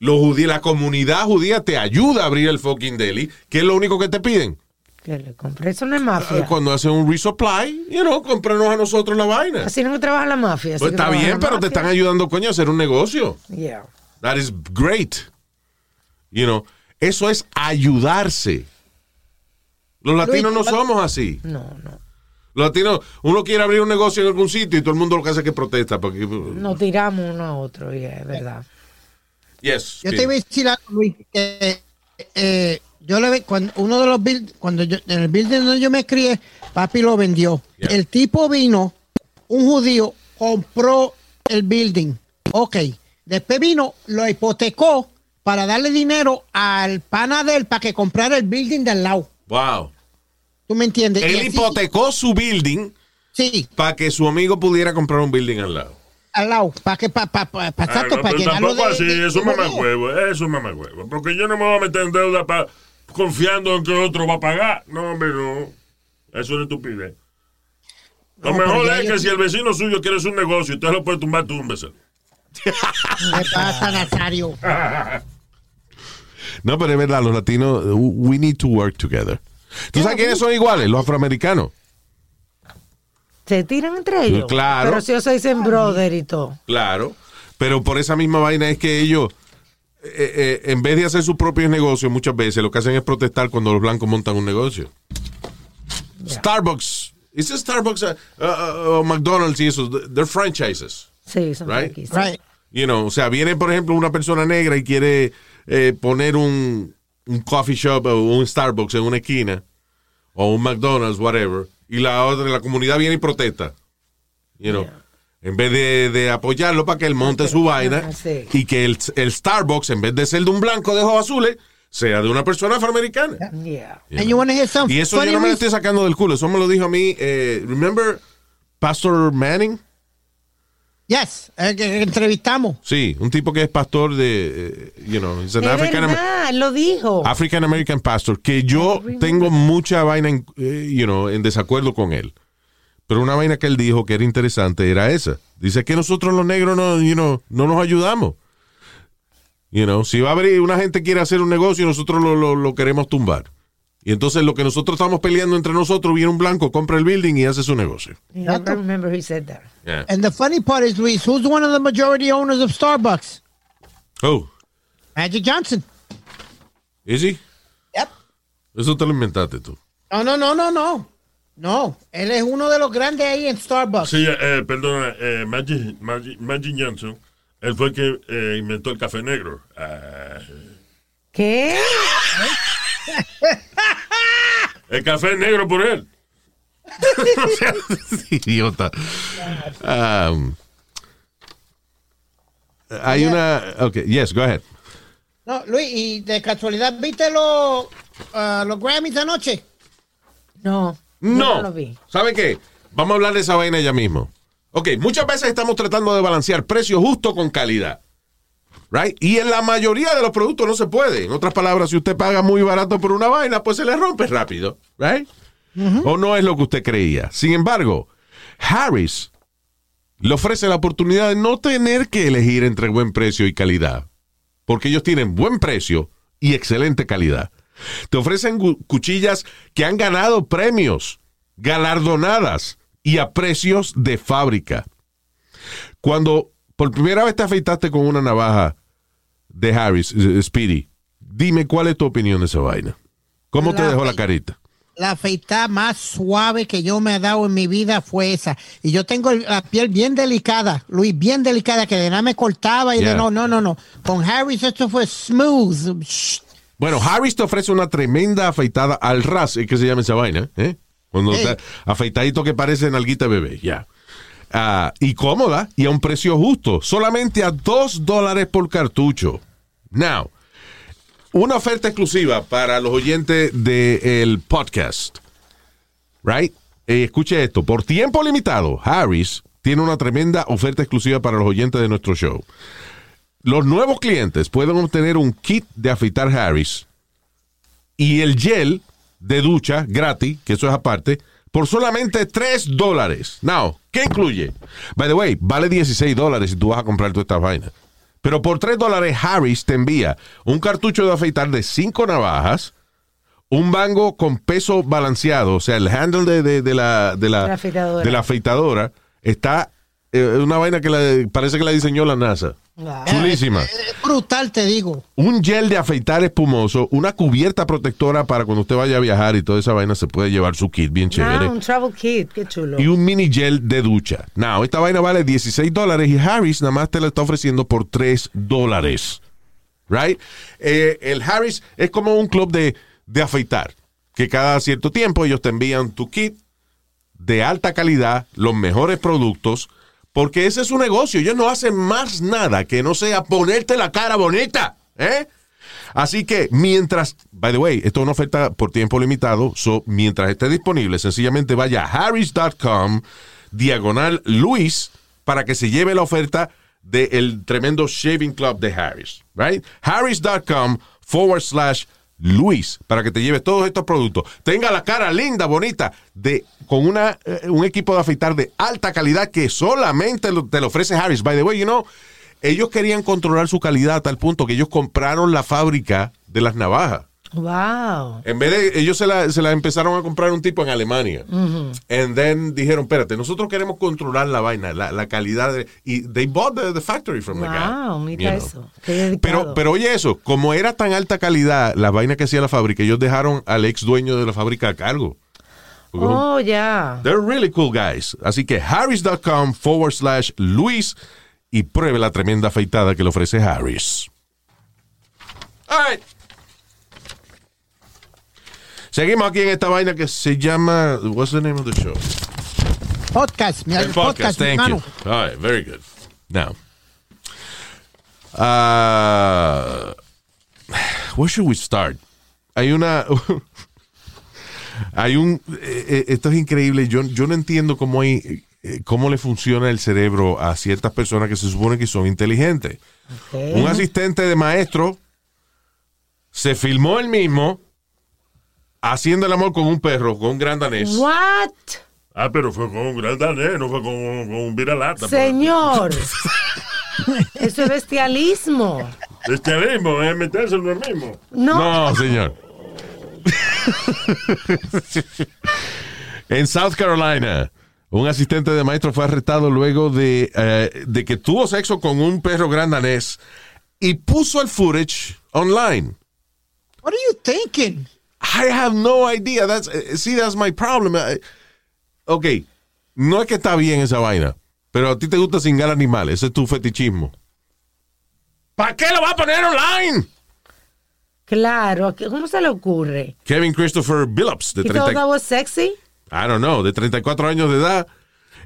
[SPEAKER 1] los judíos, la comunidad judía te ayuda a abrir el fucking deli. ¿Qué es lo único que te piden?
[SPEAKER 2] Que le compré. Eso no es
[SPEAKER 1] Ah,
[SPEAKER 2] mafia.
[SPEAKER 1] Cuando hacen un resupply, you know, cómpranos a nosotros la vaina.
[SPEAKER 2] Así no trabaja la mafia.
[SPEAKER 1] Pues está bien, pero te están ayudando, coño, a hacer un negocio.
[SPEAKER 2] Yeah.
[SPEAKER 1] That is great. You know, eso es ayudarse. Los latinos no somos así.
[SPEAKER 2] No, no.
[SPEAKER 1] Los latinos, uno quiere abrir un negocio en algún sitio y todo el mundo lo que hace es que protesta. Porque,
[SPEAKER 2] Nos tiramos uno a otro, y es verdad.
[SPEAKER 1] yes.
[SPEAKER 4] Yo te iba a decir algo, Luis, que eh, yo le cuando uno de los build, cuando yo, en el building donde yo me crié, papi lo vendió.
[SPEAKER 1] Yeah.
[SPEAKER 4] El tipo vino, un judío, compró el building. Ok. Después vino, lo hipotecó para darle dinero al pana de él para que comprara el building del lado.
[SPEAKER 1] Wow.
[SPEAKER 4] ¿Tú me entiendes?
[SPEAKER 1] Él
[SPEAKER 4] así-
[SPEAKER 1] hipotecó su building
[SPEAKER 4] Sí,
[SPEAKER 1] para que su amigo pudiera comprar un building al lado.
[SPEAKER 4] al lado, para que, para, para, para,
[SPEAKER 3] Ah,
[SPEAKER 4] para
[SPEAKER 3] pero
[SPEAKER 4] llenarlo
[SPEAKER 3] tampoco
[SPEAKER 4] de...
[SPEAKER 3] así,
[SPEAKER 4] de-
[SPEAKER 3] eso es
[SPEAKER 4] huevo.
[SPEAKER 3] eso es mamagüevo. Porque yo no me voy a meter en deuda pa- confiando en que otro va a pagar. No, hombre, no. Eso es una estupidez. Lo
[SPEAKER 4] No,
[SPEAKER 3] mejor es
[SPEAKER 4] yo-
[SPEAKER 3] que si el vecino suyo quiere hacer un negocio y usted lo puede tumbar, túmbese.
[SPEAKER 4] ¿Qué pasa, Nazario?
[SPEAKER 1] No, pero es verdad, los latinos, we need to work together. ¿Tú sabes quiénes son iguales? Los afroamericanos.
[SPEAKER 2] Se tiran entre ellos.
[SPEAKER 1] Claro.
[SPEAKER 2] Pero si ellos se dicen brother y todo.
[SPEAKER 1] Claro. Pero por esa misma vaina es que ellos, eh, eh, en vez de hacer sus propios negocios, muchas veces lo que hacen es protestar cuando los blancos montan un negocio. Starbucks. ¿Es Starbucks uh, uh, o McDonald's y eso? They're franchises.
[SPEAKER 2] Sí, son
[SPEAKER 1] Right.
[SPEAKER 4] Right.
[SPEAKER 1] You know, o sea, viene, por ejemplo, una persona negra y quiere eh, poner un, un coffee shop o un Starbucks en una esquina o un McDonald's, whatever, y la otra, la comunidad viene y protesta. You know, en vez de, de apoyarlo para que él monte su vaina
[SPEAKER 2] sí.
[SPEAKER 1] y que el, el Starbucks, en vez de ser de un blanco de ojos azules, sea de una persona afroamericana.
[SPEAKER 2] Yeah.
[SPEAKER 4] And you want to hear
[SPEAKER 1] Y eso
[SPEAKER 4] funny
[SPEAKER 1] yo no me lo estoy sacando del culo, eso me lo dijo a mí, eh, remember Pastor Manning?
[SPEAKER 4] Yes, el que entrevistamos.
[SPEAKER 1] Sí, un tipo que es pastor de, eh, you know, he's an
[SPEAKER 2] Es
[SPEAKER 1] African,
[SPEAKER 2] verdad, lo dijo.
[SPEAKER 1] African American pastor, que yo tengo mucha vaina, en, eh, you know, en desacuerdo con él. Pero una vaina que él dijo que era interesante era esa. Dice que nosotros los negros no, you know, no nos ayudamos. You know, si va a haber una gente quiere hacer un negocio, nosotros lo, lo- lo queremos tumbar. Y entonces lo que nosotros estamos peleando entre nosotros, viene un blanco, compra el building y hace su negocio.
[SPEAKER 2] Yeah, I remember he said that.
[SPEAKER 1] Yeah.
[SPEAKER 4] And the funny part is, Luis, who's one of the majority owners of Starbucks?
[SPEAKER 1] Oh,
[SPEAKER 4] Magic Johnson.
[SPEAKER 1] ¿is he?
[SPEAKER 4] Yep.
[SPEAKER 1] Eso te lo inventaste tú.
[SPEAKER 4] No, no, no, no, no. No, él es uno de los grandes ahí en Starbucks.
[SPEAKER 3] Sí, eh, perdona, eh, Magic, Magic, Magic Johnson, él fue el que eh, inventó el café negro. Ah,
[SPEAKER 2] ¿Qué?
[SPEAKER 3] el café negro por él.
[SPEAKER 1] Idiota. Um, hay una. Ok, yes, go ahead.
[SPEAKER 4] No, Luis, y de casualidad, ¿viste los, ah, los Grammys anoche?
[SPEAKER 2] No.
[SPEAKER 1] No.
[SPEAKER 2] lo vi.
[SPEAKER 1] ¿Saben qué? Vamos a hablar de esa vaina ya mismo. Ok, muchas veces estamos tratando de balancear precio justo con calidad. Right? Y en la mayoría de los productos no se puede. En otras palabras, si usted paga muy barato por una vaina, pues se le rompe rápido. Right? O no es lo que usted creía. Sin embargo, Harris le ofrece la oportunidad de no tener que elegir entre buen precio y calidad. Porque ellos tienen buen precio y excelente calidad. Te ofrecen cuchillas que han ganado premios, galardonadas y a precios de fábrica. Cuando por primera vez te afeitaste con una navaja de Harris, eh, Speedy, dime cuál es tu opinión de esa vaina. ¿Cómo te dejó la carita?
[SPEAKER 4] La afeitada más suave que yo me he dado en mi vida fue esa. Y yo tengo la piel bien delicada, Luis, bien delicada, que de nada me cortaba y
[SPEAKER 1] Yeah.
[SPEAKER 4] de no, no, no, no. Con Harris esto fue smooth. Shh.
[SPEAKER 1] Bueno, Harris te ofrece una tremenda afeitada al ras, es que se llama esa vaina, ¿eh? Cuando
[SPEAKER 4] Hey.
[SPEAKER 1] está afeitadito que parece nalguita bebé, ya. Ah, y cómoda y a un precio justo, solamente a dos dólares por cartucho. Now, una oferta exclusiva para los oyentes del podcast. Right? Eh, escuche esto, por tiempo limitado, Harris tiene una tremenda oferta exclusiva para los oyentes de nuestro show. Los nuevos clientes pueden obtener un kit de afeitar Harris y el gel de ducha gratis, que eso es aparte, por solamente 3 dólares. Now, ¿qué incluye? By the way, vale 16 dólares si tú vas a comprar toda esta vaina. Pero por 3 dólares, Harris te envía un cartucho de afeitar de 5 navajas, un bango con peso balanceado, o sea, el handle de, de- de la, de, la,
[SPEAKER 2] La afeitadora.
[SPEAKER 1] de la afeitadora está eh, una vaina que la- parece que la diseñó la NASA. Chulísima.
[SPEAKER 4] Es brutal, te digo.
[SPEAKER 1] Un gel de afeitar espumoso, una cubierta protectora para cuando usted vaya a viajar y toda esa vaina se puede llevar su kit bien
[SPEAKER 2] Ah,
[SPEAKER 1] chévere.
[SPEAKER 2] un travel kit, qué chulo.
[SPEAKER 1] Y un mini gel de ducha. Now, esta vaina vale 16 dólares y Harris nada más te la está ofreciendo por 3 dólares. Right? Eh, el Harris es como un club de, de afeitar. Que cada cierto tiempo ellos te envían tu kit de alta calidad, los mejores productos, porque ese es su negocio. Ellos no hacen más nada que no sea ponerte la cara bonita. ¿eh? Así que mientras, by the way, esto es una oferta por tiempo limitado, mientras esté disponible, sencillamente vaya a harris.com diagonal Luis para que se lleve la oferta del tremendo Shaving Club de Harris, right? Harris.com forward slash Luis para que te lleve todos estos productos. Tenga la cara linda, bonita, de con una, eh, un equipo de afeitar de alta calidad que solamente te lo ofrece Harris. By the way, you know, ellos querían controlar su calidad a tal punto que ellos compraron la fábrica de las navajas.
[SPEAKER 2] Wow.
[SPEAKER 1] En vez de, ellos se la, se la empezaron a comprar un tipo en Alemania. And then dijeron, espérate, nosotros queremos controlar la vaina, la, la calidad de, y they bought the, the factory from the guy.
[SPEAKER 2] Wow, mira eso.
[SPEAKER 1] Pero, pero oye eso, como era tan alta calidad la vaina que hacía la fábrica, ellos dejaron al ex dueño de la fábrica a cargo.
[SPEAKER 2] Oh, ya.
[SPEAKER 1] They're really cool guys. Así que harris.com forward slash Luis y pruebe la tremenda afeitada que le ofrece Harris. All right. Seguimos aquí en esta vaina que se llama. What's the name of the show?
[SPEAKER 4] Podcast, mi
[SPEAKER 1] podcast,
[SPEAKER 4] mi
[SPEAKER 1] thank
[SPEAKER 4] hermano.
[SPEAKER 1] you. All right, very good. Now, uh, where should we start? Hay una. hay un. eh, eh, esto es increíble. Yo, yo no entiendo cómo hay. eh, cómo le funciona el cerebro a ciertas personas que se supone que son inteligentes. Un asistente de maestro se filmó él mismo haciendo el amor con un perro, con un gran danés.
[SPEAKER 2] What?
[SPEAKER 3] Ah, pero fue con un gran danés, no fue con, con un viralata.
[SPEAKER 2] Señor. Eso es bestialismo.
[SPEAKER 3] Bestialismo, es meterse en lo mismo.
[SPEAKER 2] No.
[SPEAKER 1] No, señor. en South Carolina, un asistente de maestro fue arrestado luego de, eh, de que tuvo sexo con un perro gran danés y puso el footage online.
[SPEAKER 4] What are you thinking?
[SPEAKER 1] I have no idea. That's, eh, see, that's my problem. Eh, ok, no es que está bien esa vaina, pero a ti te gusta cingar animales. Ese es tu fetichismo. ¿Para qué lo va a poner online?
[SPEAKER 2] Claro. ¿Cómo se le ocurre?
[SPEAKER 1] Kevin Christopher Billups, de
[SPEAKER 2] ¿Y
[SPEAKER 1] 30,
[SPEAKER 2] todo that was sexy?
[SPEAKER 1] I don't know, de 34 años de edad.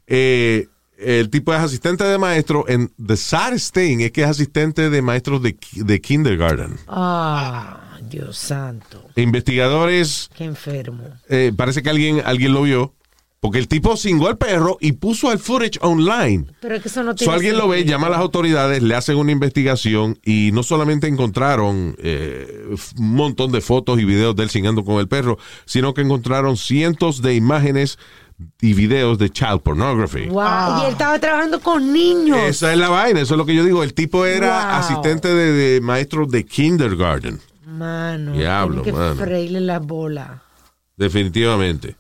[SPEAKER 1] Eh, el tipo es asistente de maestro. En the saddest thing es que es asistente de maestros de, de kindergarten.
[SPEAKER 2] Ah, Dios santo.
[SPEAKER 1] Investigadores,
[SPEAKER 2] Qué enfermo.
[SPEAKER 1] eh, parece que alguien, alguien lo vio, porque el tipo cingó al perro y puso el footage online.
[SPEAKER 2] Pero es que eso no
[SPEAKER 1] So,
[SPEAKER 2] tiene
[SPEAKER 1] alguien lo ve, llama a las autoridades, le hacen una investigación y no solamente encontraron eh, un montón de fotos y videos de él cingando con el perro, sino que encontraron cientos de imágenes y videos de child pornography.
[SPEAKER 2] Wow. Y él estaba trabajando con niños.
[SPEAKER 1] Esa es la vaina, eso es lo que yo digo. El tipo era
[SPEAKER 2] Wow.
[SPEAKER 1] asistente de, de maestro de kindergarten,
[SPEAKER 2] Mano.
[SPEAKER 1] Diablo,
[SPEAKER 2] tiene que
[SPEAKER 1] mano.
[SPEAKER 2] freírle las bolas.
[SPEAKER 1] definitivamente.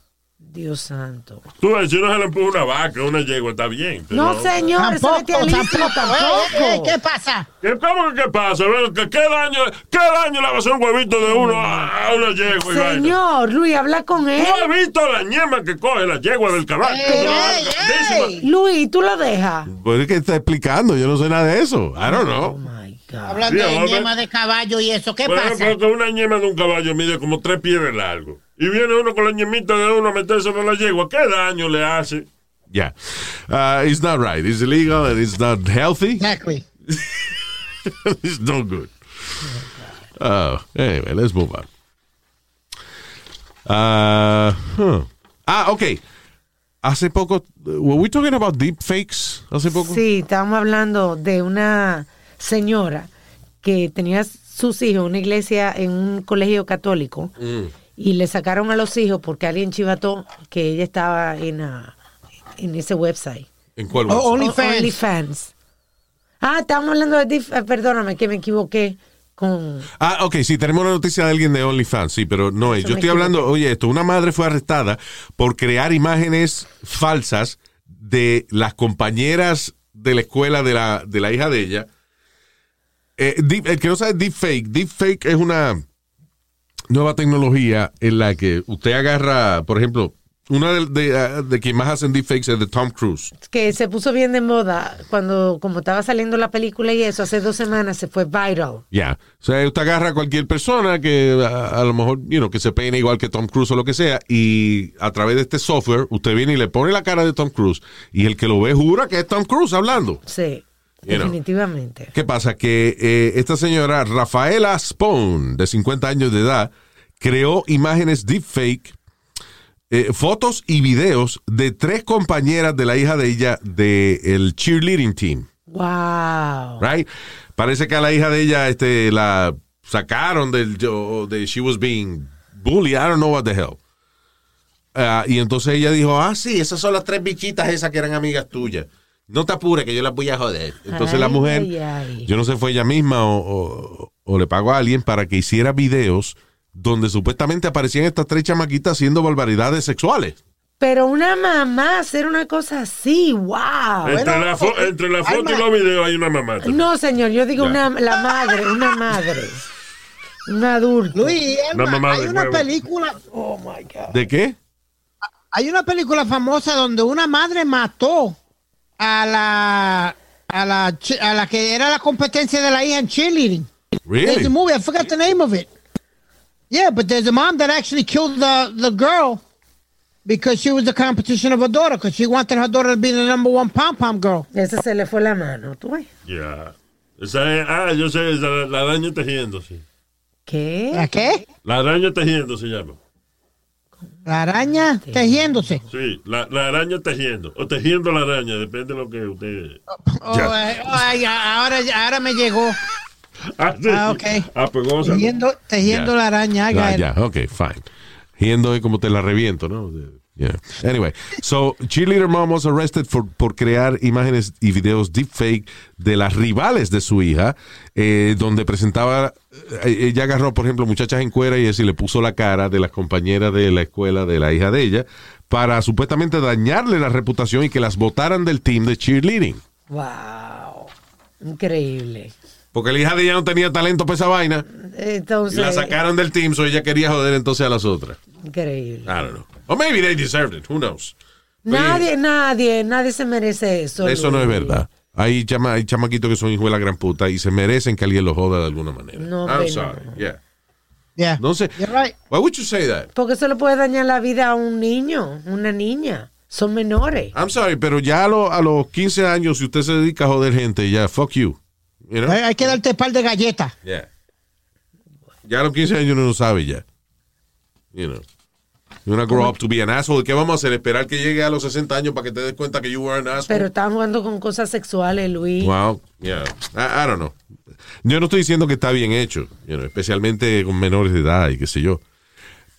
[SPEAKER 2] Dios santo.
[SPEAKER 3] Tú ves, si uno se le empuja una vaca, una yegua, está bien. pero-
[SPEAKER 2] No, señor, eso
[SPEAKER 4] Tampoco,
[SPEAKER 2] bestialismo
[SPEAKER 4] tampoco.
[SPEAKER 2] tampoco.
[SPEAKER 4] ¿Qué pasa?
[SPEAKER 3] ¿Qué, ¿Cómo que qué pasa? ¿Qué, qué daño, ¿Qué daño le va a hacer un huevito de uno a, a una yegua?
[SPEAKER 2] Señor, Luis, habla con él.
[SPEAKER 3] ¿Tú has visto la ñema que coge la yegua del caballo?
[SPEAKER 2] Luis, tú lo dejas.
[SPEAKER 1] Pues es que está explicando, yo no sé nada de eso. I don't
[SPEAKER 2] Oh
[SPEAKER 1] know.
[SPEAKER 4] Hablando
[SPEAKER 3] Sí,
[SPEAKER 4] de yema de caballo y eso, ¿qué
[SPEAKER 3] Por
[SPEAKER 4] pasa?
[SPEAKER 3] una ñema de un caballo mide como tres pies de largo. Y viene uno con la ñemita de uno a meterse en la yegua. ¿Qué daño le hace?
[SPEAKER 1] Yeah. Uh, it's not right. It's illegal and it's not healthy.
[SPEAKER 4] Exactly.
[SPEAKER 1] it's no good. Uh, anyway, let's move on. Uh, huh. Ah, ok. Hace poco, were we talking about deep fakes? Hace poco.
[SPEAKER 2] Sí, estábamos hablando de una señora que tenía sus hijos en una iglesia, en un colegio católico,
[SPEAKER 1] Mm.
[SPEAKER 2] y le sacaron a los hijos porque alguien chivató que ella estaba en, ah, en ese website.
[SPEAKER 1] ¿En cuál?
[SPEAKER 4] Oh,
[SPEAKER 1] website?
[SPEAKER 4] OnlyFans.
[SPEAKER 2] O- OnlyFans. Ah, estábamos hablando de... eh, Perdóname que me equivoqué con...
[SPEAKER 1] Ah, ok, sí, tenemos una noticia de alguien de OnlyFans, sí, pero no es. Yo estoy hablando, oye, esto, una madre fue arrestada por crear imágenes falsas de las compañeras de la escuela de la, de la hija de ella. Eh, deep- el que no sabe deepfake, deepfake es una nueva tecnología en la que usted agarra, por ejemplo, una de, de, de quien más hacen deepfakes es de Tom Cruise.
[SPEAKER 2] que se puso bien de moda cuando, como estaba saliendo la película y eso, hace dos semanas se fue viral.
[SPEAKER 1] Ya. O sea, usted agarra a cualquier persona que a, a lo mejor, you know, que se peine igual que Tom Cruise o lo que sea, y a través de este software, usted viene y le pone la cara de Tom Cruise, y el que lo ve jura que es Tom Cruise hablando.
[SPEAKER 2] Sí.
[SPEAKER 1] You know.
[SPEAKER 2] Definitivamente.
[SPEAKER 1] ¿Qué pasa? Que eh, esta señora Rafaela Spohn, de 50 años de edad, creó imágenes deepfake, eh, fotos y videos de tres compañeras de la hija de ella del cheerleading team.
[SPEAKER 2] Wow.
[SPEAKER 1] Right? Parece que a la hija de ella este, la sacaron del. de she was being bullied. I don't know what the hell. Ah, y entonces ella dijo: Ah, sí, esas son las tres bichitas esas que eran amigas tuyas. No te apures, que yo las voy a joder. Entonces la mujer,
[SPEAKER 2] ay, ay.
[SPEAKER 1] yo no sé, fue ella misma o, o- o le pagó a alguien para que hiciera videos donde supuestamente aparecían estas tres chamaquitas haciendo barbaridades sexuales.
[SPEAKER 2] Pero una mamá hacer una cosa así, wow.
[SPEAKER 3] Entre, la, fo- entre la foto y los videos hay una mamá.
[SPEAKER 2] No, señor, yo digo una, la madre, una madre. Un adulto.
[SPEAKER 4] Luis,
[SPEAKER 3] Una mamá
[SPEAKER 4] hay
[SPEAKER 3] de
[SPEAKER 4] una
[SPEAKER 3] huevo.
[SPEAKER 4] película,
[SPEAKER 2] Oh my God.
[SPEAKER 1] ¿De qué?
[SPEAKER 4] hay una película famosa donde una madre mató a la a la a la que era la competencia de la hija en cheerleading. There's
[SPEAKER 1] Really?
[SPEAKER 4] a movie, I forgot the name of it. Yeah, but there's a mom that actually killed the, the girl because she was the competition of her daughter because she wanted her daughter to be the number one pom pom girl.
[SPEAKER 2] Ese se le fue la mano, ¿tú ves?
[SPEAKER 3] Ya. Esa es- ah, yo sé, esa, la, la araña tejiendo, sí.
[SPEAKER 2] ¿Qué?
[SPEAKER 4] ¿La qué?
[SPEAKER 3] La araña tejiendo se llama.
[SPEAKER 4] La araña tejiéndose.
[SPEAKER 3] Sí, la, la araña tejiendo. O tejiendo la araña, depende de lo que usted.
[SPEAKER 4] Oh, eh, oh, ay, ahora, ahora me llegó.
[SPEAKER 3] Ah, sí.
[SPEAKER 4] Ah, ok.
[SPEAKER 3] Ah, pues.
[SPEAKER 4] Tejiendo, tejiendo
[SPEAKER 1] Ya.
[SPEAKER 4] la araña.
[SPEAKER 1] Ya,
[SPEAKER 4] it.
[SPEAKER 1] ya, ok, fine. Yendo es como te la reviento, ¿no? Yeah. Anyway, so cheerleader mom was arrested for, por crear imágenes y videos deepfake de las rivales de su hija, eh, donde presentaba, eh, ella agarró, por ejemplo, muchachas en cuera y así le puso la cara de las compañeras de la escuela de la hija de ella para supuestamente dañarle la reputación y que las votaran del team de cheerleading.
[SPEAKER 2] Wow. Increíble.
[SPEAKER 1] Porque la hija de ella no tenía talento para esa vaina y
[SPEAKER 2] Entonces,
[SPEAKER 1] la sacaron del team, so ella quería joder entonces a las otras.
[SPEAKER 2] Increíble.
[SPEAKER 1] I don't know. Or maybe they deserved it. Who knows?
[SPEAKER 2] Nadie, nadie, nadie se merece eso.
[SPEAKER 1] Eso no es verdad. Hay, chama, hay chamaquitos que son hijos de la gran puta y se merecen que alguien los joda de alguna manera.
[SPEAKER 2] No,
[SPEAKER 1] I'm sorry.
[SPEAKER 2] no.
[SPEAKER 1] Yeah.
[SPEAKER 4] Yeah.
[SPEAKER 1] No sé.
[SPEAKER 4] You're right.
[SPEAKER 1] Why would you say that?
[SPEAKER 2] Porque eso le puede dañar la vida a un niño, una niña. Son menores.
[SPEAKER 1] I'm sorry, pero ya a, lo- a los 15 años, si usted se dedica a joder gente, ya, fuck you. You know?
[SPEAKER 4] Hay, hay que darte par de galletas.
[SPEAKER 1] Yeah. Ya a los 15 años uno no sabe ya. You know. You're gonna grow up to be an asshole. ¿Qué vamos a hacer? ¿Esperar que llegue a los 60 años para que te des cuenta que you were an asshole?
[SPEAKER 2] Pero están jugando con cosas sexuales, Luis.
[SPEAKER 1] Wow, yeah. I, I don't know. Yo no estoy diciendo que está bien hecho, you know, especialmente con menores de edad y qué sé yo.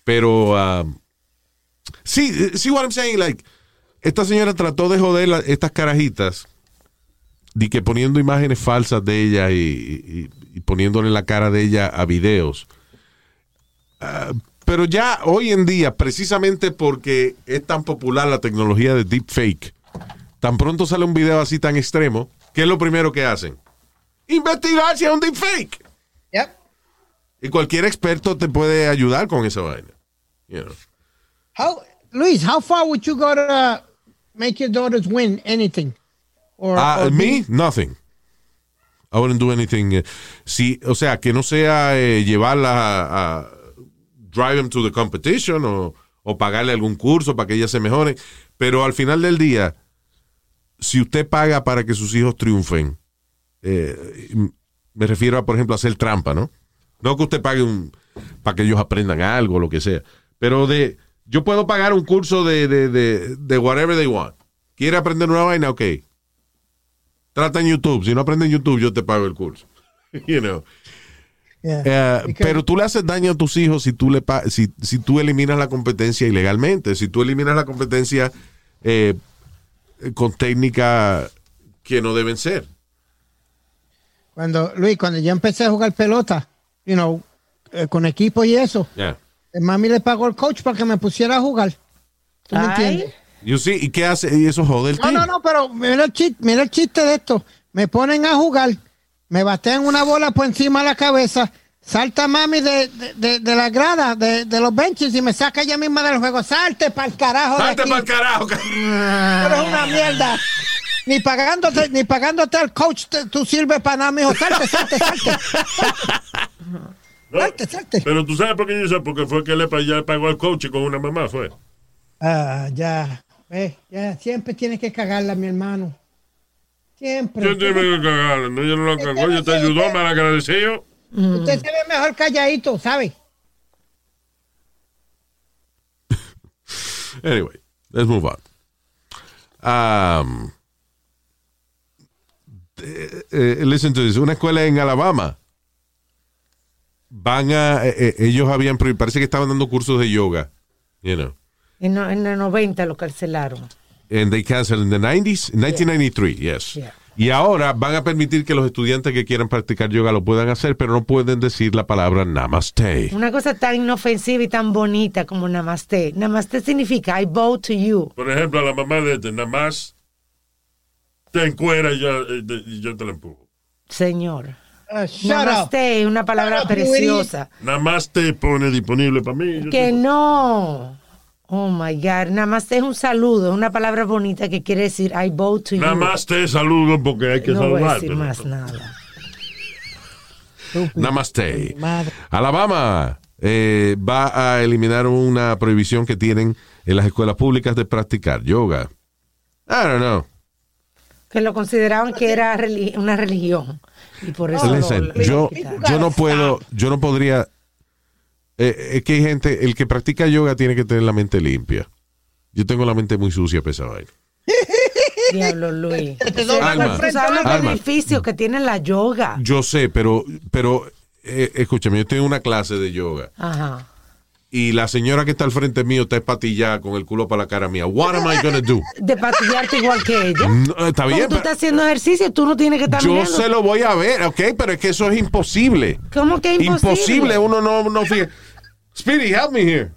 [SPEAKER 1] Pero, um, sí, see what I'm saying? Like, esta señora trató de joder la- estas carajitas, de que poniendo imágenes falsas de ella y, y- y poniéndole la cara de ella a videos. Ah, pero ya hoy en día, precisamente porque es tan popular la tecnología de deepfake, tan pronto sale un video así tan extremo, ¿qué es lo primero que hacen? Investigar si es un deepfake.
[SPEAKER 4] Yep.
[SPEAKER 1] Y cualquier experto te puede ayudar con esa vaina. You know.
[SPEAKER 4] How, Luis, how far would you go to uh, make your daughters win anything? Or, or
[SPEAKER 1] me, nothing. I wouldn't do anything. eh, si, o sea, que no sea eh, llevarla a, a drive them to the competition o, o pagarle algún curso para que ellas se mejoren. Pero al final del día, si usted paga para que sus hijos triunfen, eh, me refiero a, por ejemplo, hacer trampa, ¿no? No que usted pague un, para que ellos aprendan algo, lo que sea. Pero de, yo puedo pagar un curso de, de, de, de whatever they want. ¿Quiere aprender una vaina? Ok. Trata en YouTube. Si no aprende en YouTube, yo te pago el curso. you know.
[SPEAKER 4] Yeah.
[SPEAKER 1] Eh, pero tú le haces daño a tus hijos si tú, le pa- si, si tú eliminas la competencia ilegalmente, si tú eliminas la competencia eh, con técnicas que no deben ser.
[SPEAKER 4] Cuando, Luis, cuando yo empecé a jugar pelota, you know, eh, con equipo y eso,
[SPEAKER 1] Yeah.
[SPEAKER 4] el mami le pagó al coach para que me pusiera a jugar. ¿Tú me entiendes?
[SPEAKER 1] You see, ¿Y qué hace? Y eso jode el
[SPEAKER 4] No,
[SPEAKER 1] team.
[SPEAKER 4] no, no, pero mira el, chiste, mira el chiste de esto. Me ponen a jugar, me batean una bola por encima de la cabeza, salta mami de, de, de- de la grada, de, de los benches y me saca ella misma del juego. Salte para el carajo
[SPEAKER 1] Salte para el carajo.
[SPEAKER 4] Tú eres una mierda. Ni pagándote, ni pagándote al coach te- tú sirves para nada, mijo. Salte, salte, salte.
[SPEAKER 3] No,
[SPEAKER 4] Salte, salte.
[SPEAKER 3] Pero tú sabes por qué yo sé, porque fue que le ya pagó al coach con una mamá, fue.
[SPEAKER 4] Ah, ya. Ve, ya, siempre tienes que cagarla, mi hermano. Siempre.
[SPEAKER 3] Yo te que cagarla, no, yo no la cagó, yo te ayudó, mal agradecido.
[SPEAKER 4] Usted se ve mejor calladito, ¿sabe?
[SPEAKER 1] Anyway, let's move on. Um, eh, eh, listen to this. Una escuela en Alabama. Van a. eh, eh, ellos habían. Parece que estaban dando cursos de yoga. You know.
[SPEAKER 2] En, en el 90 lo cancelaron.
[SPEAKER 1] And they canceled in the 90s, 1993, yes.
[SPEAKER 2] Yeah.
[SPEAKER 1] Y ahora van a permitir que los estudiantes que quieran practicar yoga lo puedan hacer, pero no pueden decir la palabra namaste.
[SPEAKER 2] Una cosa tan inofensiva y tan bonita como namaste. Namaste significa I bow to you.
[SPEAKER 3] Por ejemplo, a la mamá de este, nada más te encuera y yo, eh, y yo te la empujo.
[SPEAKER 2] Señor.
[SPEAKER 4] Uh, up.
[SPEAKER 2] Namaste es una palabra
[SPEAKER 4] up,
[SPEAKER 2] preciosa.
[SPEAKER 3] Nada más te pone disponible para mí.
[SPEAKER 2] Que no. Oh my God. Namaste es un saludo, una palabra bonita que quiere decir I bow to you.
[SPEAKER 3] Nada más te saludo porque hay que
[SPEAKER 2] no voy a
[SPEAKER 3] saludar.
[SPEAKER 2] decir más nada.
[SPEAKER 1] Namaste.
[SPEAKER 4] Madre.
[SPEAKER 1] Alabama eh, va a eliminar una prohibición que tienen en las escuelas públicas de practicar yoga. I don't know.
[SPEAKER 2] Que lo consideraban que era una religión. Y por eso lo- lo
[SPEAKER 1] yo, yo no puedo, yo no podría. Eh, es que hay gente, el que practica yoga tiene que tener la mente limpia. Yo tengo la mente muy sucia, pesada.
[SPEAKER 2] Diablo Luis.
[SPEAKER 4] Te
[SPEAKER 1] Alma.
[SPEAKER 2] sabes los
[SPEAKER 1] Alma.
[SPEAKER 2] beneficios que tiene la yoga.
[SPEAKER 1] Yo sé, pero, pero eh, escúchame, yo estoy en una clase de yoga
[SPEAKER 2] Ajá.
[SPEAKER 1] y la señora que está al frente mío está espatillada con el culo para la cara mía. What am I gonna do?
[SPEAKER 2] De patillarte igual que ella.
[SPEAKER 1] No, está
[SPEAKER 2] Como
[SPEAKER 1] bien,
[SPEAKER 2] tú estás haciendo ejercicio, tú no tienes que estar
[SPEAKER 1] yo
[SPEAKER 2] mirando.
[SPEAKER 1] se lo voy a ver, ¿ok? Pero es que eso es imposible.
[SPEAKER 2] ¿Cómo que es imposible?
[SPEAKER 1] uno no, no fija- Speedy, help me here.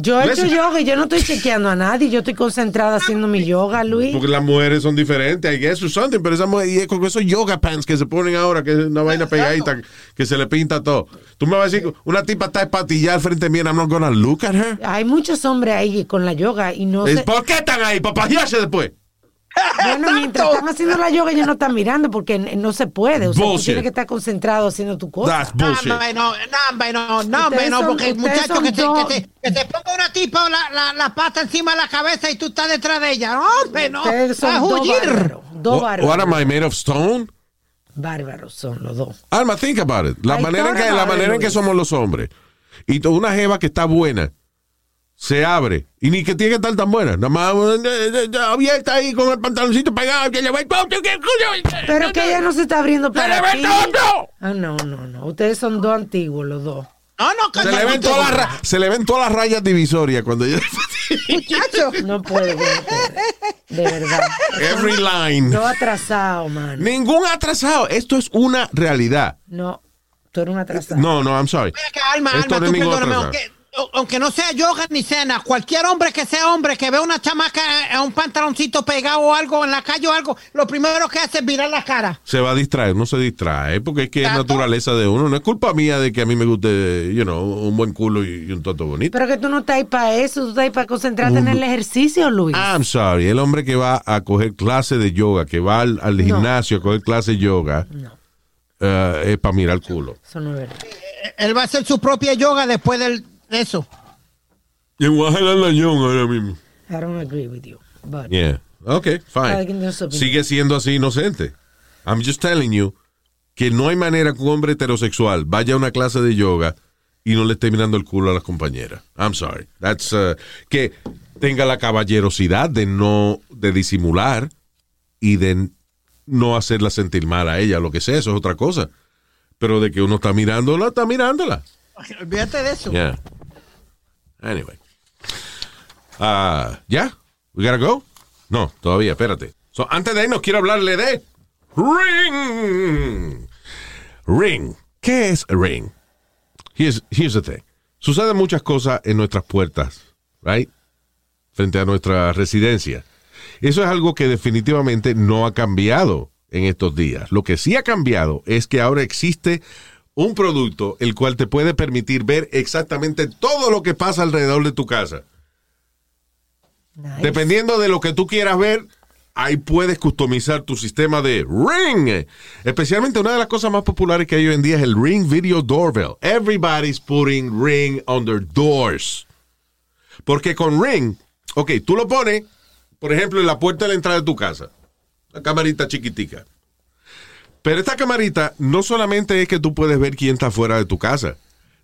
[SPEAKER 2] Yo he hecho yoga y yo no estoy chequeando a nadie. Yo estoy concentrada haciendo mi yoga, Luis.
[SPEAKER 1] Porque las mujeres son diferentes, I guess, or something, pero esa mujer, y es con esos yoga pants que se ponen ahora, que es una vaina pegadita, que se le pinta todo. Tú me vas a decir, una tipa está espatillada al frente mío, and I'm not gonna look at her.
[SPEAKER 2] Hay muchos hombres ahí con la yoga y no sé.
[SPEAKER 1] ¿Por qué están ahí? ¿Para después?
[SPEAKER 2] Bueno, mientras están haciendo la yoga, ellos no están mirando porque no se puede. O sea, tú tienes que estar concentrado haciendo tu cosa.
[SPEAKER 1] That's
[SPEAKER 4] No,
[SPEAKER 1] bullshit.
[SPEAKER 4] no, no, no, no, no, porque el
[SPEAKER 2] ustedes
[SPEAKER 4] muchacho
[SPEAKER 2] son
[SPEAKER 4] que te, que, te, que te ponga una tipa la, la, la pata encima de la cabeza y tú estás detrás de ella. No, hombre, no.
[SPEAKER 2] Son
[SPEAKER 4] A
[SPEAKER 2] dos
[SPEAKER 4] huir.
[SPEAKER 2] bárbaros. Dos
[SPEAKER 1] What, what am
[SPEAKER 2] bárbaros.
[SPEAKER 1] I made of stone?
[SPEAKER 2] Bárbaros son los dos.
[SPEAKER 1] Alma, think about it. La
[SPEAKER 2] I
[SPEAKER 1] manera en que, la manera en que somos los hombres. Y toda una jeva que está buena se abre. Y ni que tiene que estar tan buena. Nada más eh, eh, eh, abierta ahí con el pantaloncito pegado.
[SPEAKER 2] Pero que ella no se está abriendo
[SPEAKER 1] ¡Se le
[SPEAKER 2] para
[SPEAKER 1] ve todo!
[SPEAKER 2] Ah, no, no, no. Ustedes son dos antiguos, los dos.
[SPEAKER 4] No, no,
[SPEAKER 1] Se le, ven todas las ra- se le ven todas las rayas divisorias cuando ella.
[SPEAKER 4] Muchacho.
[SPEAKER 2] No puedo con ustedes. De verdad.
[SPEAKER 1] Every line.
[SPEAKER 2] Dos atrasados, man.
[SPEAKER 1] Ningún atrasado. Esto es una realidad.
[SPEAKER 2] No, tú eres un atrasado.
[SPEAKER 1] No, no, I'm sorry.
[SPEAKER 4] Mira que alma,
[SPEAKER 1] Esto
[SPEAKER 4] alma,
[SPEAKER 1] no
[SPEAKER 4] tú
[SPEAKER 1] es ningún
[SPEAKER 4] perdóname,
[SPEAKER 1] atrasado.
[SPEAKER 4] Aunque, no sea yoga ni cena, cualquier hombre que sea hombre que vea una chamaca en un pantaloncito pegado o algo en la calle o algo, lo primero que hace es virar la cara.
[SPEAKER 1] Se va a distraer, no se distrae, porque es que es naturaleza de uno. No es culpa mía de que a mí me guste, you know, un buen culo y, y un toto bonito.
[SPEAKER 2] Pero que tú no estás ahí para eso, tú estás ahí para concentrarte en el ejercicio, Luis.
[SPEAKER 1] I'm sorry, el hombre que va a coger clase de yoga, que va al, al gimnasio a coger clase de yoga, eh, es para mirar el culo.
[SPEAKER 2] Eso no es verdad.
[SPEAKER 4] Él va a hacer su propia yoga después del- de eso.
[SPEAKER 1] Y ñón ahora mismo.
[SPEAKER 2] I don't agree with you. But
[SPEAKER 1] Yeah. Ok,
[SPEAKER 2] Cada quien
[SPEAKER 1] fine. Sigue siendo así inocente. I'm just telling you que no hay manera que un hombre heterosexual vaya a una clase de yoga y no le esté mirando el culo a las compañeras. I'm sorry. That's uh, que tenga la caballerosidad de no de disimular y de no hacerla sentir mal a ella, lo que sea, eso es otra cosa. Pero de que uno está mirándola, está mirándola.
[SPEAKER 4] Olvídate de eso.
[SPEAKER 1] Yeah. Anyway. Ah, ¿Ya? ¿We gotta go? No, todavía, espérate. So, antes de irnos, quiero hablarle de Ring. Ring. ¿Qué es Ring? Here's, here's the thing. Suceden muchas cosas en nuestras puertas, right? Frente a nuestra residencia. Eso es algo que definitivamente no ha cambiado en estos días. Lo que sí ha cambiado es que ahora existe un producto el cual te puede permitir ver exactamente todo lo que pasa alrededor de tu casa.
[SPEAKER 2] Nice.
[SPEAKER 1] Dependiendo de lo que tú quieras ver, ahí puedes customizar tu sistema de Ring. Especialmente una de las cosas más populares que hay hoy en día es el Ring Video Doorbell. Everybody's putting Ring on their doors. Porque con Ring, ok, tú lo pones, por ejemplo, en la puerta de la entrada de tu casa. Una camarita chiquitica. Pero esta camarita no solamente es que tú puedes ver quién está fuera de tu casa.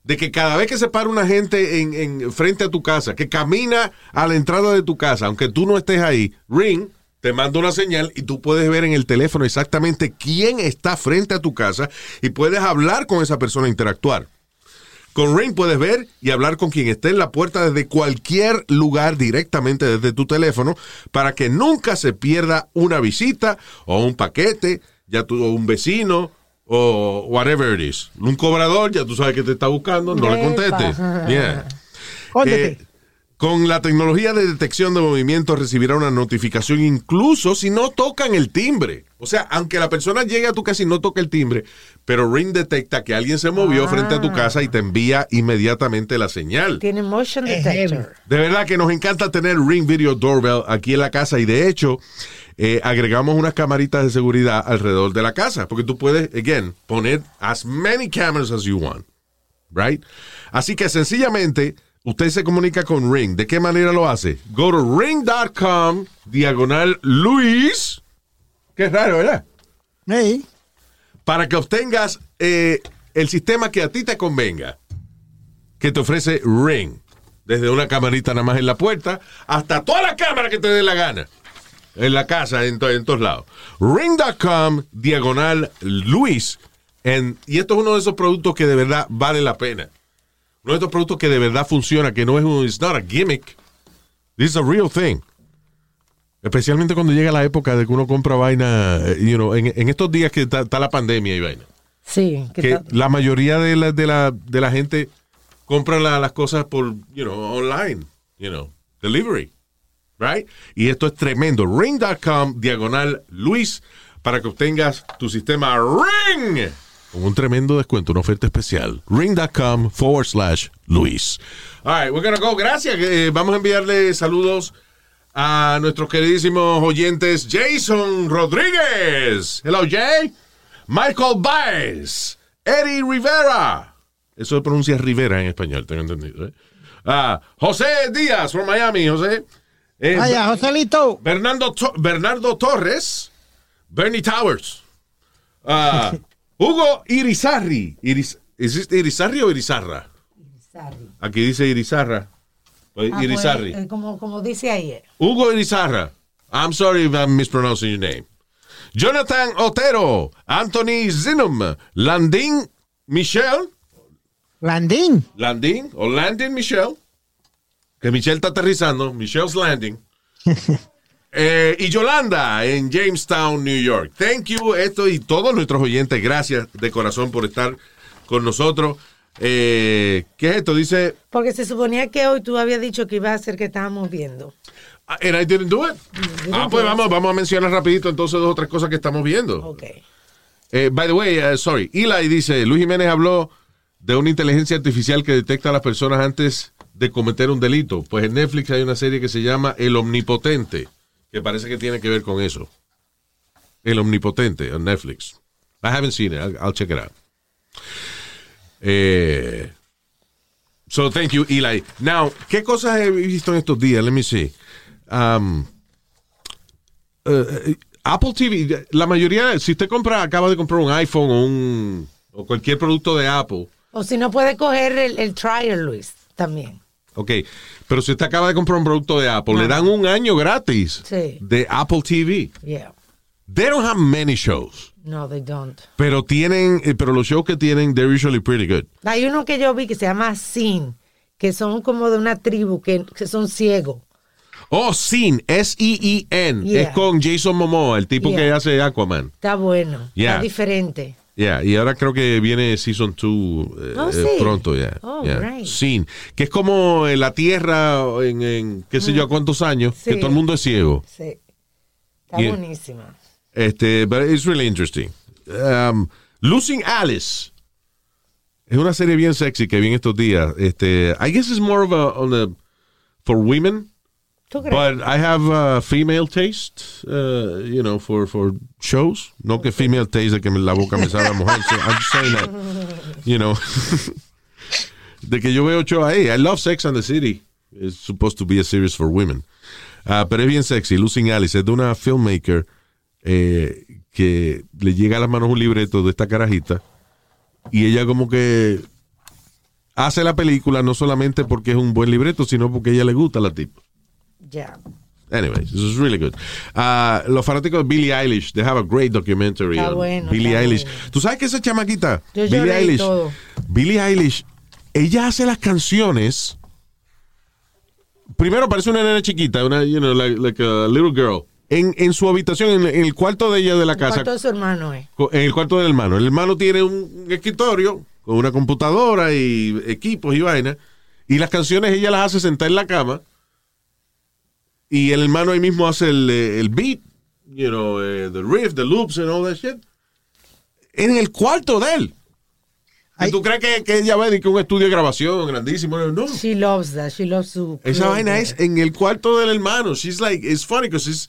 [SPEAKER 1] De que cada vez que se para una gente en, en frente a tu casa, que camina a la entrada de tu casa, aunque tú no estés ahí, Ring te manda una señal y tú puedes ver en el teléfono exactamente quién está frente a tu casa y puedes hablar con esa persona, interactuar. Con Ring puedes ver y hablar con quien esté en la puerta desde cualquier lugar directamente desde tu teléfono para que nunca se pierda una visita o un paquete, ya tú, o un vecino o whatever it is. Un cobrador, ya tú sabes que te está buscando, no le contestes. Yeah. Eh, con la tecnología de detección de movimiento recibirá una notificación incluso si no tocan el timbre. O sea, aunque la persona llegue a tu casa y no toque el timbre, pero Ring detecta que alguien se movió frente a tu casa y te envía inmediatamente la señal.
[SPEAKER 2] Tiene motion detector.
[SPEAKER 1] De verdad que nos encanta tener Ring Video Doorbell aquí en la casa y de hecho eh, agregamos unas camaritas de seguridad alrededor de la casa porque tú puedes, again, poner as many cameras as you want, right? Así que sencillamente usted se comunica con Ring. ¿De qué manera lo hace? Go to ring.com diagonal Luis. Qué raro, ¿verdad?
[SPEAKER 4] Hey,
[SPEAKER 1] para que obtengas eh, el sistema que a ti te convenga, que te ofrece Ring. Desde una camarita nada más en la puerta hasta toda la cámara que te dé la gana. En la casa, en, to- en todos lados. Ring.com, diagonal Luis. En- y esto es uno de esos productos que de verdad vale la pena. Uno de estos productos que de verdad funciona, que no es un, it's not a gimmick. This is a real thing. Especialmente cuando llega la época de que uno compra vaina, eh, you know, en, en estos días que está, la pandemia y vaina.
[SPEAKER 2] Sí, que
[SPEAKER 1] la mayoría de la, de la, de la gente compra la- las cosas por, you know, online, you know, delivery, right? Y esto es tremendo. Ring.com, diagonal Luis, para que obtengas tu sistema Ring con un tremendo descuento, una oferta especial. Ring.com forward slash Luis. All right, we're gonna go. Gracias. Eh, vamos a enviarle saludos a nuestros queridísimos oyentes Jason Rodríguez. Hello, Jay. Michael Baez. Eddie Rivera. Eso se pronuncia Rivera en español, tengo entendido. ¿eh? Ah, José Díaz, from Miami, José. Eh,
[SPEAKER 4] vaya, Joselito.
[SPEAKER 1] Bernardo, Bernardo Torres. Bernie Towers. Ah, Hugo Irizarri. Iris, ¿Existe Irizarri o Irizarra?
[SPEAKER 2] Sorry.
[SPEAKER 1] Aquí dice Irizarra. Pues,
[SPEAKER 2] Ah, pues,
[SPEAKER 1] Irizarri.
[SPEAKER 2] eh, como, como dice ahí.
[SPEAKER 1] Hugo Irizarra. I'm sorry if I'm mispronouncing your name. Jonathan Otero. Anthony Zinum. Landin Michelle.
[SPEAKER 4] Landín.
[SPEAKER 1] Landin o Landin Michelle. Que Michelle está aterrizando. Michelle's Landing. Eh, y Yolanda en Jamestown, New York. Thank you, esto y todos nuestros oyentes. Gracias de corazón por estar con nosotros. Eh, ¿Qué es esto? Dice,
[SPEAKER 2] Porque se suponía que hoy tú habías dicho que iba a ser que estábamos viendo.
[SPEAKER 1] "Ah, and I didn't do it. Ah, pues vamos, vamos a mencionar rapidito entonces dos o tres cosas que estamos viendo.
[SPEAKER 2] Ok.
[SPEAKER 1] Eh, by the way, uh, sorry, Eli dice, Luis Jiménez habló de una inteligencia artificial que detecta a las personas antes de cometer un delito. Pues en Netflix hay una serie que se llama El Omnipotente, que parece que tiene que ver con eso. El Omnipotente en Netflix. I haven't seen it. I'll, I'll check it out. Eh, so thank you, Eli. Now, ¿qué cosas he visto en estos días? Let me see. Um, eh, Apple TV, la mayoría, si usted compra, acaba de comprar un iPhone o un o cualquier producto de Apple,
[SPEAKER 2] O si no puede coger el, el trial, Luis, también.
[SPEAKER 1] ok, pero si usted acaba de comprar un producto de Apple, le dan un año gratis
[SPEAKER 2] Sí.
[SPEAKER 1] de Apple TV.
[SPEAKER 2] Yeah.
[SPEAKER 1] They don't have many shows,
[SPEAKER 2] No, they don't.
[SPEAKER 1] pero tienen, eh, pero los shows que tienen, they're usually pretty good.
[SPEAKER 2] Hay uno que yo vi que se llama Sin, que son como de una tribu que, que son ciegos.
[SPEAKER 1] Oh, Sin, S-E-E-N,
[SPEAKER 2] Yeah.
[SPEAKER 1] es con Jason Momoa, el tipo
[SPEAKER 2] Yeah.
[SPEAKER 1] que hace Aquaman.
[SPEAKER 2] Está bueno.
[SPEAKER 1] Yeah.
[SPEAKER 2] Está diferente.
[SPEAKER 1] Yeah, y ahora creo que viene Season 2 eh,
[SPEAKER 2] Oh,
[SPEAKER 1] eh,
[SPEAKER 2] sí.
[SPEAKER 1] pronto ya.
[SPEAKER 2] Oh,
[SPEAKER 1] Yeah.
[SPEAKER 2] great.
[SPEAKER 1] Sin, que es como en la Tierra en, en qué sé yo a cuántos años, que todo el mundo es ciego.
[SPEAKER 2] Sí. Está buenísima.
[SPEAKER 1] Este, but it's really interesting. Um, Losing Alice. Es una serie bien sexy que vi en estos días. Este, I guess it's more of a, on a for women. But I have a female taste, uh, you know, for, for shows. No que female taste de que la boca me sabe a mujer. So I'm just saying that, you know, de que yo veo show ahí. I love Sex and the City. It's supposed to be a series for women. Ah, pero es bien sexy. Losing Alice es de una filmmaker eh, que le llega a las manos un libreto de esta carajita y ella como que hace la película no solamente porque es un buen libreto, sino porque ella le gusta la tipo.
[SPEAKER 2] Ya.
[SPEAKER 1] Anyways, this is really good. Ah, los fanáticos de Billie Eilish, they have a great documentary
[SPEAKER 2] Está
[SPEAKER 1] on
[SPEAKER 2] bueno,
[SPEAKER 1] Billie Eilish.
[SPEAKER 2] bueno.
[SPEAKER 1] ¿Tú sabes que esa chamaquita,
[SPEAKER 2] Yo
[SPEAKER 1] Billie Eilish,
[SPEAKER 2] todo.
[SPEAKER 1] Billie Eilish, ella hace las canciones. Primero parece una nena chiquita, una, you know, like, like a little girl. En, en su habitación, en, en el cuarto de ella de la casa,
[SPEAKER 2] ¿Cuánto de su hermano
[SPEAKER 1] co- en el cuarto del hermano. El hermano tiene un escritorio con una computadora y equipos y vaina. Y las canciones ella las hace sentar en la cama. Y el hermano ahí mismo hace el, eh, el beat, you know, eh, the riff, the loops and all that shit. En el cuarto de él. ¿Y tú crees que, que ella ve que un estudio de grabación grandísimo? No.
[SPEAKER 2] She loves that. She loves su.
[SPEAKER 1] Esa vaina es en el cuarto del hermano. She's like, it's funny because it's,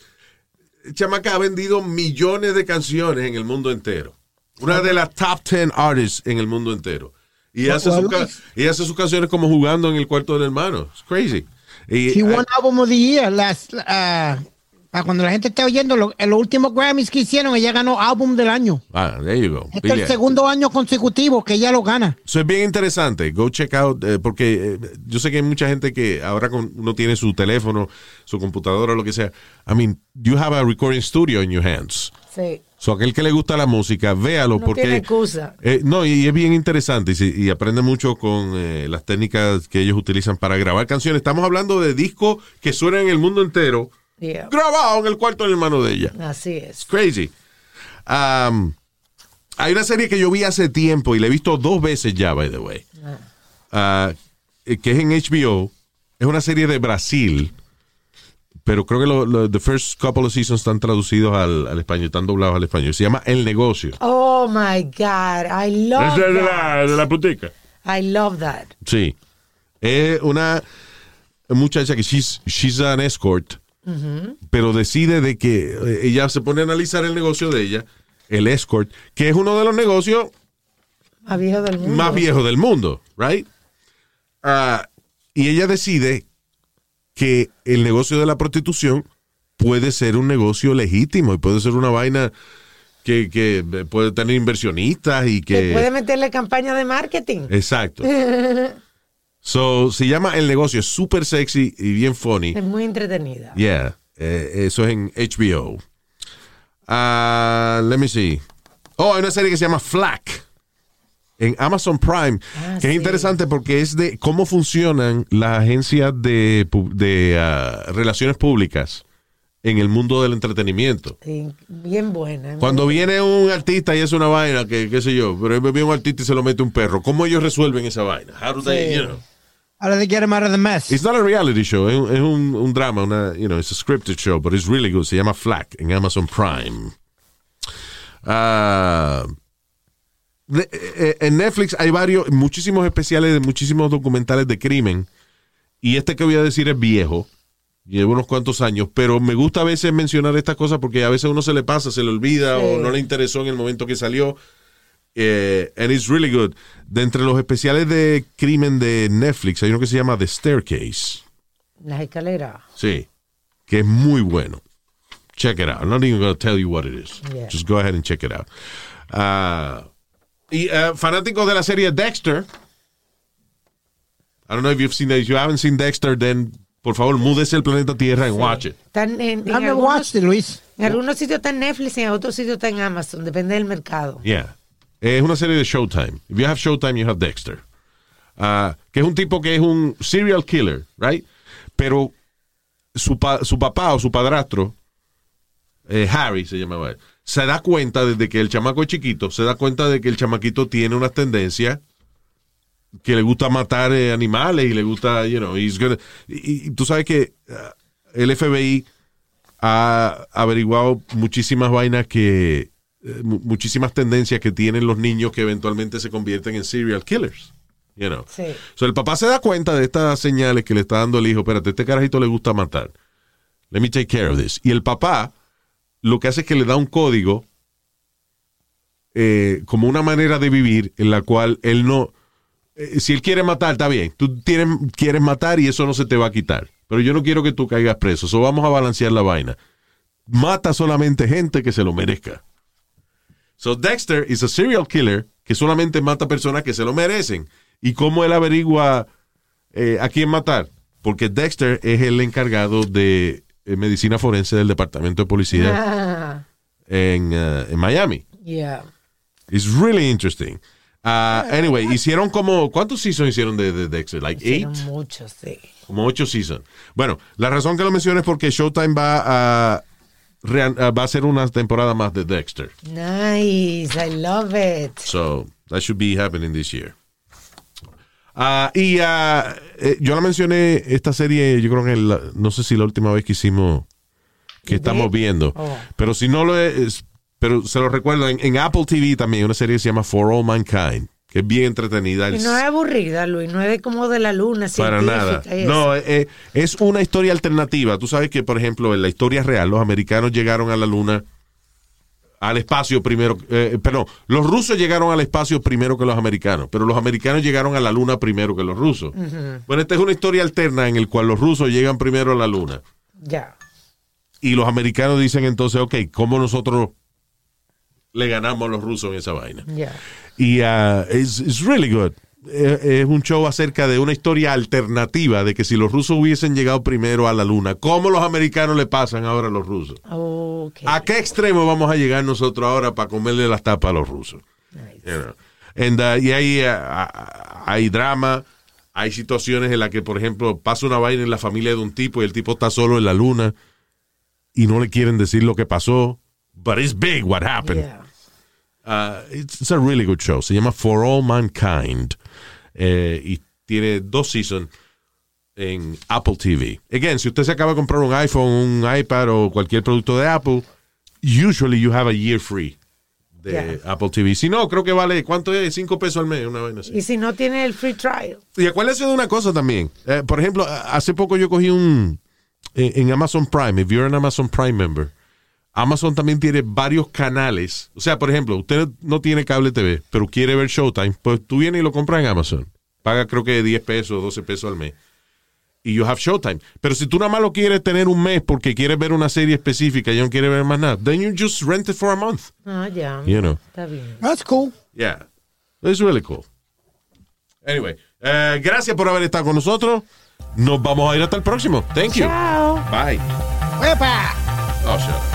[SPEAKER 1] chamaca ha vendido millones de canciones en el mundo entero. Una de las top 10 artists en el mundo entero. Y hace, su y hace sus canciones como jugando en el cuarto del hermano. It's crazy. Y,
[SPEAKER 4] She
[SPEAKER 1] ah,
[SPEAKER 4] won Album of the Year. Las, ah, para cuando la gente esté oyendo, lo- en los últimos Grammys que hicieron, ella ganó Álbum del Año.
[SPEAKER 1] ah, there you go.
[SPEAKER 4] Este es el segundo año consecutivo que ella lo gana.
[SPEAKER 1] Eso es bien interesante. Go check out, eh, porque eh, yo sé que hay mucha gente que ahora con- uno tiene su teléfono, su computadora, lo que sea. I mean, you have a recording studio in your hands.
[SPEAKER 2] Sí.
[SPEAKER 1] So, aquel que le gusta la música, véalo
[SPEAKER 2] No
[SPEAKER 1] porque...
[SPEAKER 2] tiene excusa.
[SPEAKER 1] Eh, no, y es bien interesante y, aprende mucho con eh, las técnicas que ellos utilizan para grabar canciones. Estamos hablando de discos que suenan en el mundo entero,
[SPEAKER 2] Yeah.
[SPEAKER 1] grabado en el cuarto del hermano de ella.
[SPEAKER 2] Así es.
[SPEAKER 1] Crazy. Um, hay una serie que yo vi hace tiempo y la he visto dos veces ya, by the way, Ah, eh, que es en HBO. Es una serie de Brasil, pero creo que los lo, the first couple of seasons están traducidos al, al español, están doblados al español. Se llama El Negocio.
[SPEAKER 2] Oh my God. I love
[SPEAKER 3] es de
[SPEAKER 2] that.
[SPEAKER 3] la, de la putica.
[SPEAKER 2] I love that.
[SPEAKER 1] Sí. Es una muchacha que she's, she's an escort, pero decide de que eh, ella se pone a analizar el negocio de ella, el escort, que es uno de los negocios
[SPEAKER 2] Más viejo del mundo.
[SPEAKER 1] más viejos del mundo, right? Ah, y ella decide que el negocio de la prostitución puede ser un negocio legítimo y puede ser una vaina que, que puede tener inversionistas y que...
[SPEAKER 2] Puede meterle campaña de marketing.
[SPEAKER 1] Exacto. So, se llama El Negocio, es súper sexy y bien funny.
[SPEAKER 2] Es muy entretenida.
[SPEAKER 1] Yeah, eh, eso es en HBO. Ah, let me see. Oh, hay una serie que se llama Flack en Amazon Prime,
[SPEAKER 2] Ah,
[SPEAKER 1] que es interesante porque es de cómo funcionan las agencias de, ah, relaciones públicas en el mundo del entretenimiento.
[SPEAKER 2] Sí, bien buena.
[SPEAKER 1] Cuando viene un artista y es una vaina, que qué sé yo, pero viene un artista y se lo mete un perro, ¿cómo ellos resuelven esa vaina? How do they,
[SPEAKER 2] Sí.
[SPEAKER 1] you know?
[SPEAKER 4] Ahora they get him out of the mess.
[SPEAKER 1] It's not a reality show, es, un- es un, un drama, una, you know, it's a scripted show, but it's really good. Se llama Flack en Amazon Prime. Ah, en Netflix hay varios, muchísimos especiales de muchísimos documentales de crimen. Y este que voy a decir es viejo, lleva unos cuantos años, pero me gusta a veces mencionar estas cosas porque a veces uno se le pasa, se le olvida o no le interesó en el momento que salió. Eh, and it's really good. De entre los especiales de crimen de Netflix hay uno que se llama The Staircase.
[SPEAKER 2] Las escaleras.
[SPEAKER 1] Sí. Que es muy bueno. Check it out. I'm not even going to tell you what it is.
[SPEAKER 2] Yeah.
[SPEAKER 1] Just go ahead and check it out. Ah, y eh, fanáticos de la serie Dexter. I don't know if you've seen that. If you haven't seen Dexter, then por favor, múdese el planeta Tierra and watch it.
[SPEAKER 2] Están en, en
[SPEAKER 4] I haven't
[SPEAKER 2] algunos,
[SPEAKER 4] watched it, Luis.
[SPEAKER 2] en algunos sitios está en Netflix y en otros sitios está en Amazon. Depende del mercado.
[SPEAKER 1] Yeah. Es una serie de Showtime. If you have Showtime, you have Dexter. Ah, que es un tipo que es un serial killer, right? Pero su, pa- su papá o su padrastro, eh, Harry se llamaba él, se da cuenta desde que el chamaco es chiquito, se da cuenta de que el chamaquito tiene una tendencia que le gusta matar eh, animales y le gusta, you know, he's gonna- y, y tú sabes que ah, el FBI ha averiguado muchísimas vainas que, eh, mu- muchísimas tendencias que tienen los niños que eventualmente se convierten en serial killers. You know.
[SPEAKER 2] Sí.
[SPEAKER 1] So, el papá se da cuenta de estas señales que le está dando el hijo. Espérate, este carajito le gusta matar. Let me take care of this. Y el papá lo que hace es que le da un código eh, como una manera de vivir en la cual él no... eh, si él quiere matar, está bien. Tú tienes, quieres matar y eso no se te va a quitar. Pero yo no quiero que tú caigas preso. So vamos a balancear la vaina. mata solamente gente que se lo merezca. So Dexter is a serial killer que solamente mata personas que se lo merecen. ¿Y cómo él averigua eh, a quién matar? Porque Dexter es el encargado de medicina forense del departamento de policía
[SPEAKER 2] Ah,
[SPEAKER 1] en, eh, en Miami.
[SPEAKER 2] yeah.
[SPEAKER 1] It's really interesting. Uh, anyway, hicieron como, ¿cuántos seasons hicieron de, de Dexter? Like eight?
[SPEAKER 2] Hicieron mucho, sí.
[SPEAKER 1] Como ocho seasons. Bueno, la razón que lo menciono es porque Showtime va a, uh, va a hacer una temporada más de Dexter.
[SPEAKER 2] Nice, I love it.
[SPEAKER 1] So, that should be happening this year. Ah, y ah, eh, yo la mencioné, esta serie, yo creo que la- no sé si la última vez que hicimos, que estamos viendo,
[SPEAKER 2] Oh.
[SPEAKER 1] pero si no lo es, pero se lo recuerdo, en, en Apple TV también, una serie que se llama For All Mankind, que es bien entretenida.
[SPEAKER 2] Y no es aburrida, Luis, no es de como de la luna.
[SPEAKER 1] Para nada. No, eh, eh, es una historia alternativa. Tú sabes que, por ejemplo, en la historia real, los americanos llegaron a la luna, al espacio primero. eh, perdón, los rusos llegaron al espacio primero que los americanos, pero los americanos llegaron a la luna primero que los rusos. Bueno, esta es una historia alterna en la cual los rusos llegan primero a la luna.
[SPEAKER 2] Ya.
[SPEAKER 1] Y los americanos dicen entonces, ok, ¿cómo nosotros le ganamos a los rusos en esa vaina?
[SPEAKER 2] Ya.
[SPEAKER 1] Y uh, it's, it's really good. Eh, Es un show acerca de una historia alternativa de que si los rusos hubiesen llegado primero a la luna, ¿cómo los americanos le pasan ahora a los rusos? ¿A qué extremo vamos a llegar nosotros ahora para comerle las tapas a los rusos? You know. And, uh, y hay, uh, hay drama, hay situaciones en las que, por ejemplo, pasa una vaina en la familia de un tipo y el tipo está solo en la luna y no le quieren decir lo que pasó. But it's big what happened.
[SPEAKER 2] Yeah.
[SPEAKER 1] Uh, it's, it's a really good show. Se llama For All Mankind. Eh, y tiene dos seasons en Apple TV. Again, si usted se acaba de comprar un iPhone, un iPad o cualquier producto de Apple, usually you have a year free de
[SPEAKER 2] Yeah.
[SPEAKER 1] Apple TV. Si no, creo que vale, ¿cuánto es? Cinco pesos al mes, una vaina así.
[SPEAKER 2] Y si no tiene el free trial.
[SPEAKER 1] Y acuérdese de una cosa también. Eh, por ejemplo, hace poco yo cogí un. En, en Amazon Prime, if you're an Amazon Prime member, Amazon también tiene varios canales. O sea, por ejemplo, usted no tiene cable TV, pero quiere ver Showtime, pues tú vienes y lo compras en Amazon. Paga creo que 10 pesos, 12 pesos al mes. Y you have Showtime. Pero si tú nada más lo quieres tener un mes porque quieres ver una serie específica y no quieres ver más nada, then you just rent it for a month.
[SPEAKER 2] Ah, ya.
[SPEAKER 1] You know.
[SPEAKER 2] Está bien.
[SPEAKER 4] That's cool.
[SPEAKER 1] Yeah. It's really cool. Anyway, eh, gracias por haber estado con nosotros. Nos vamos a ir hasta el próximo. Thank you.
[SPEAKER 2] Chao.
[SPEAKER 1] Bye.
[SPEAKER 4] ¡Epa!
[SPEAKER 1] Oh,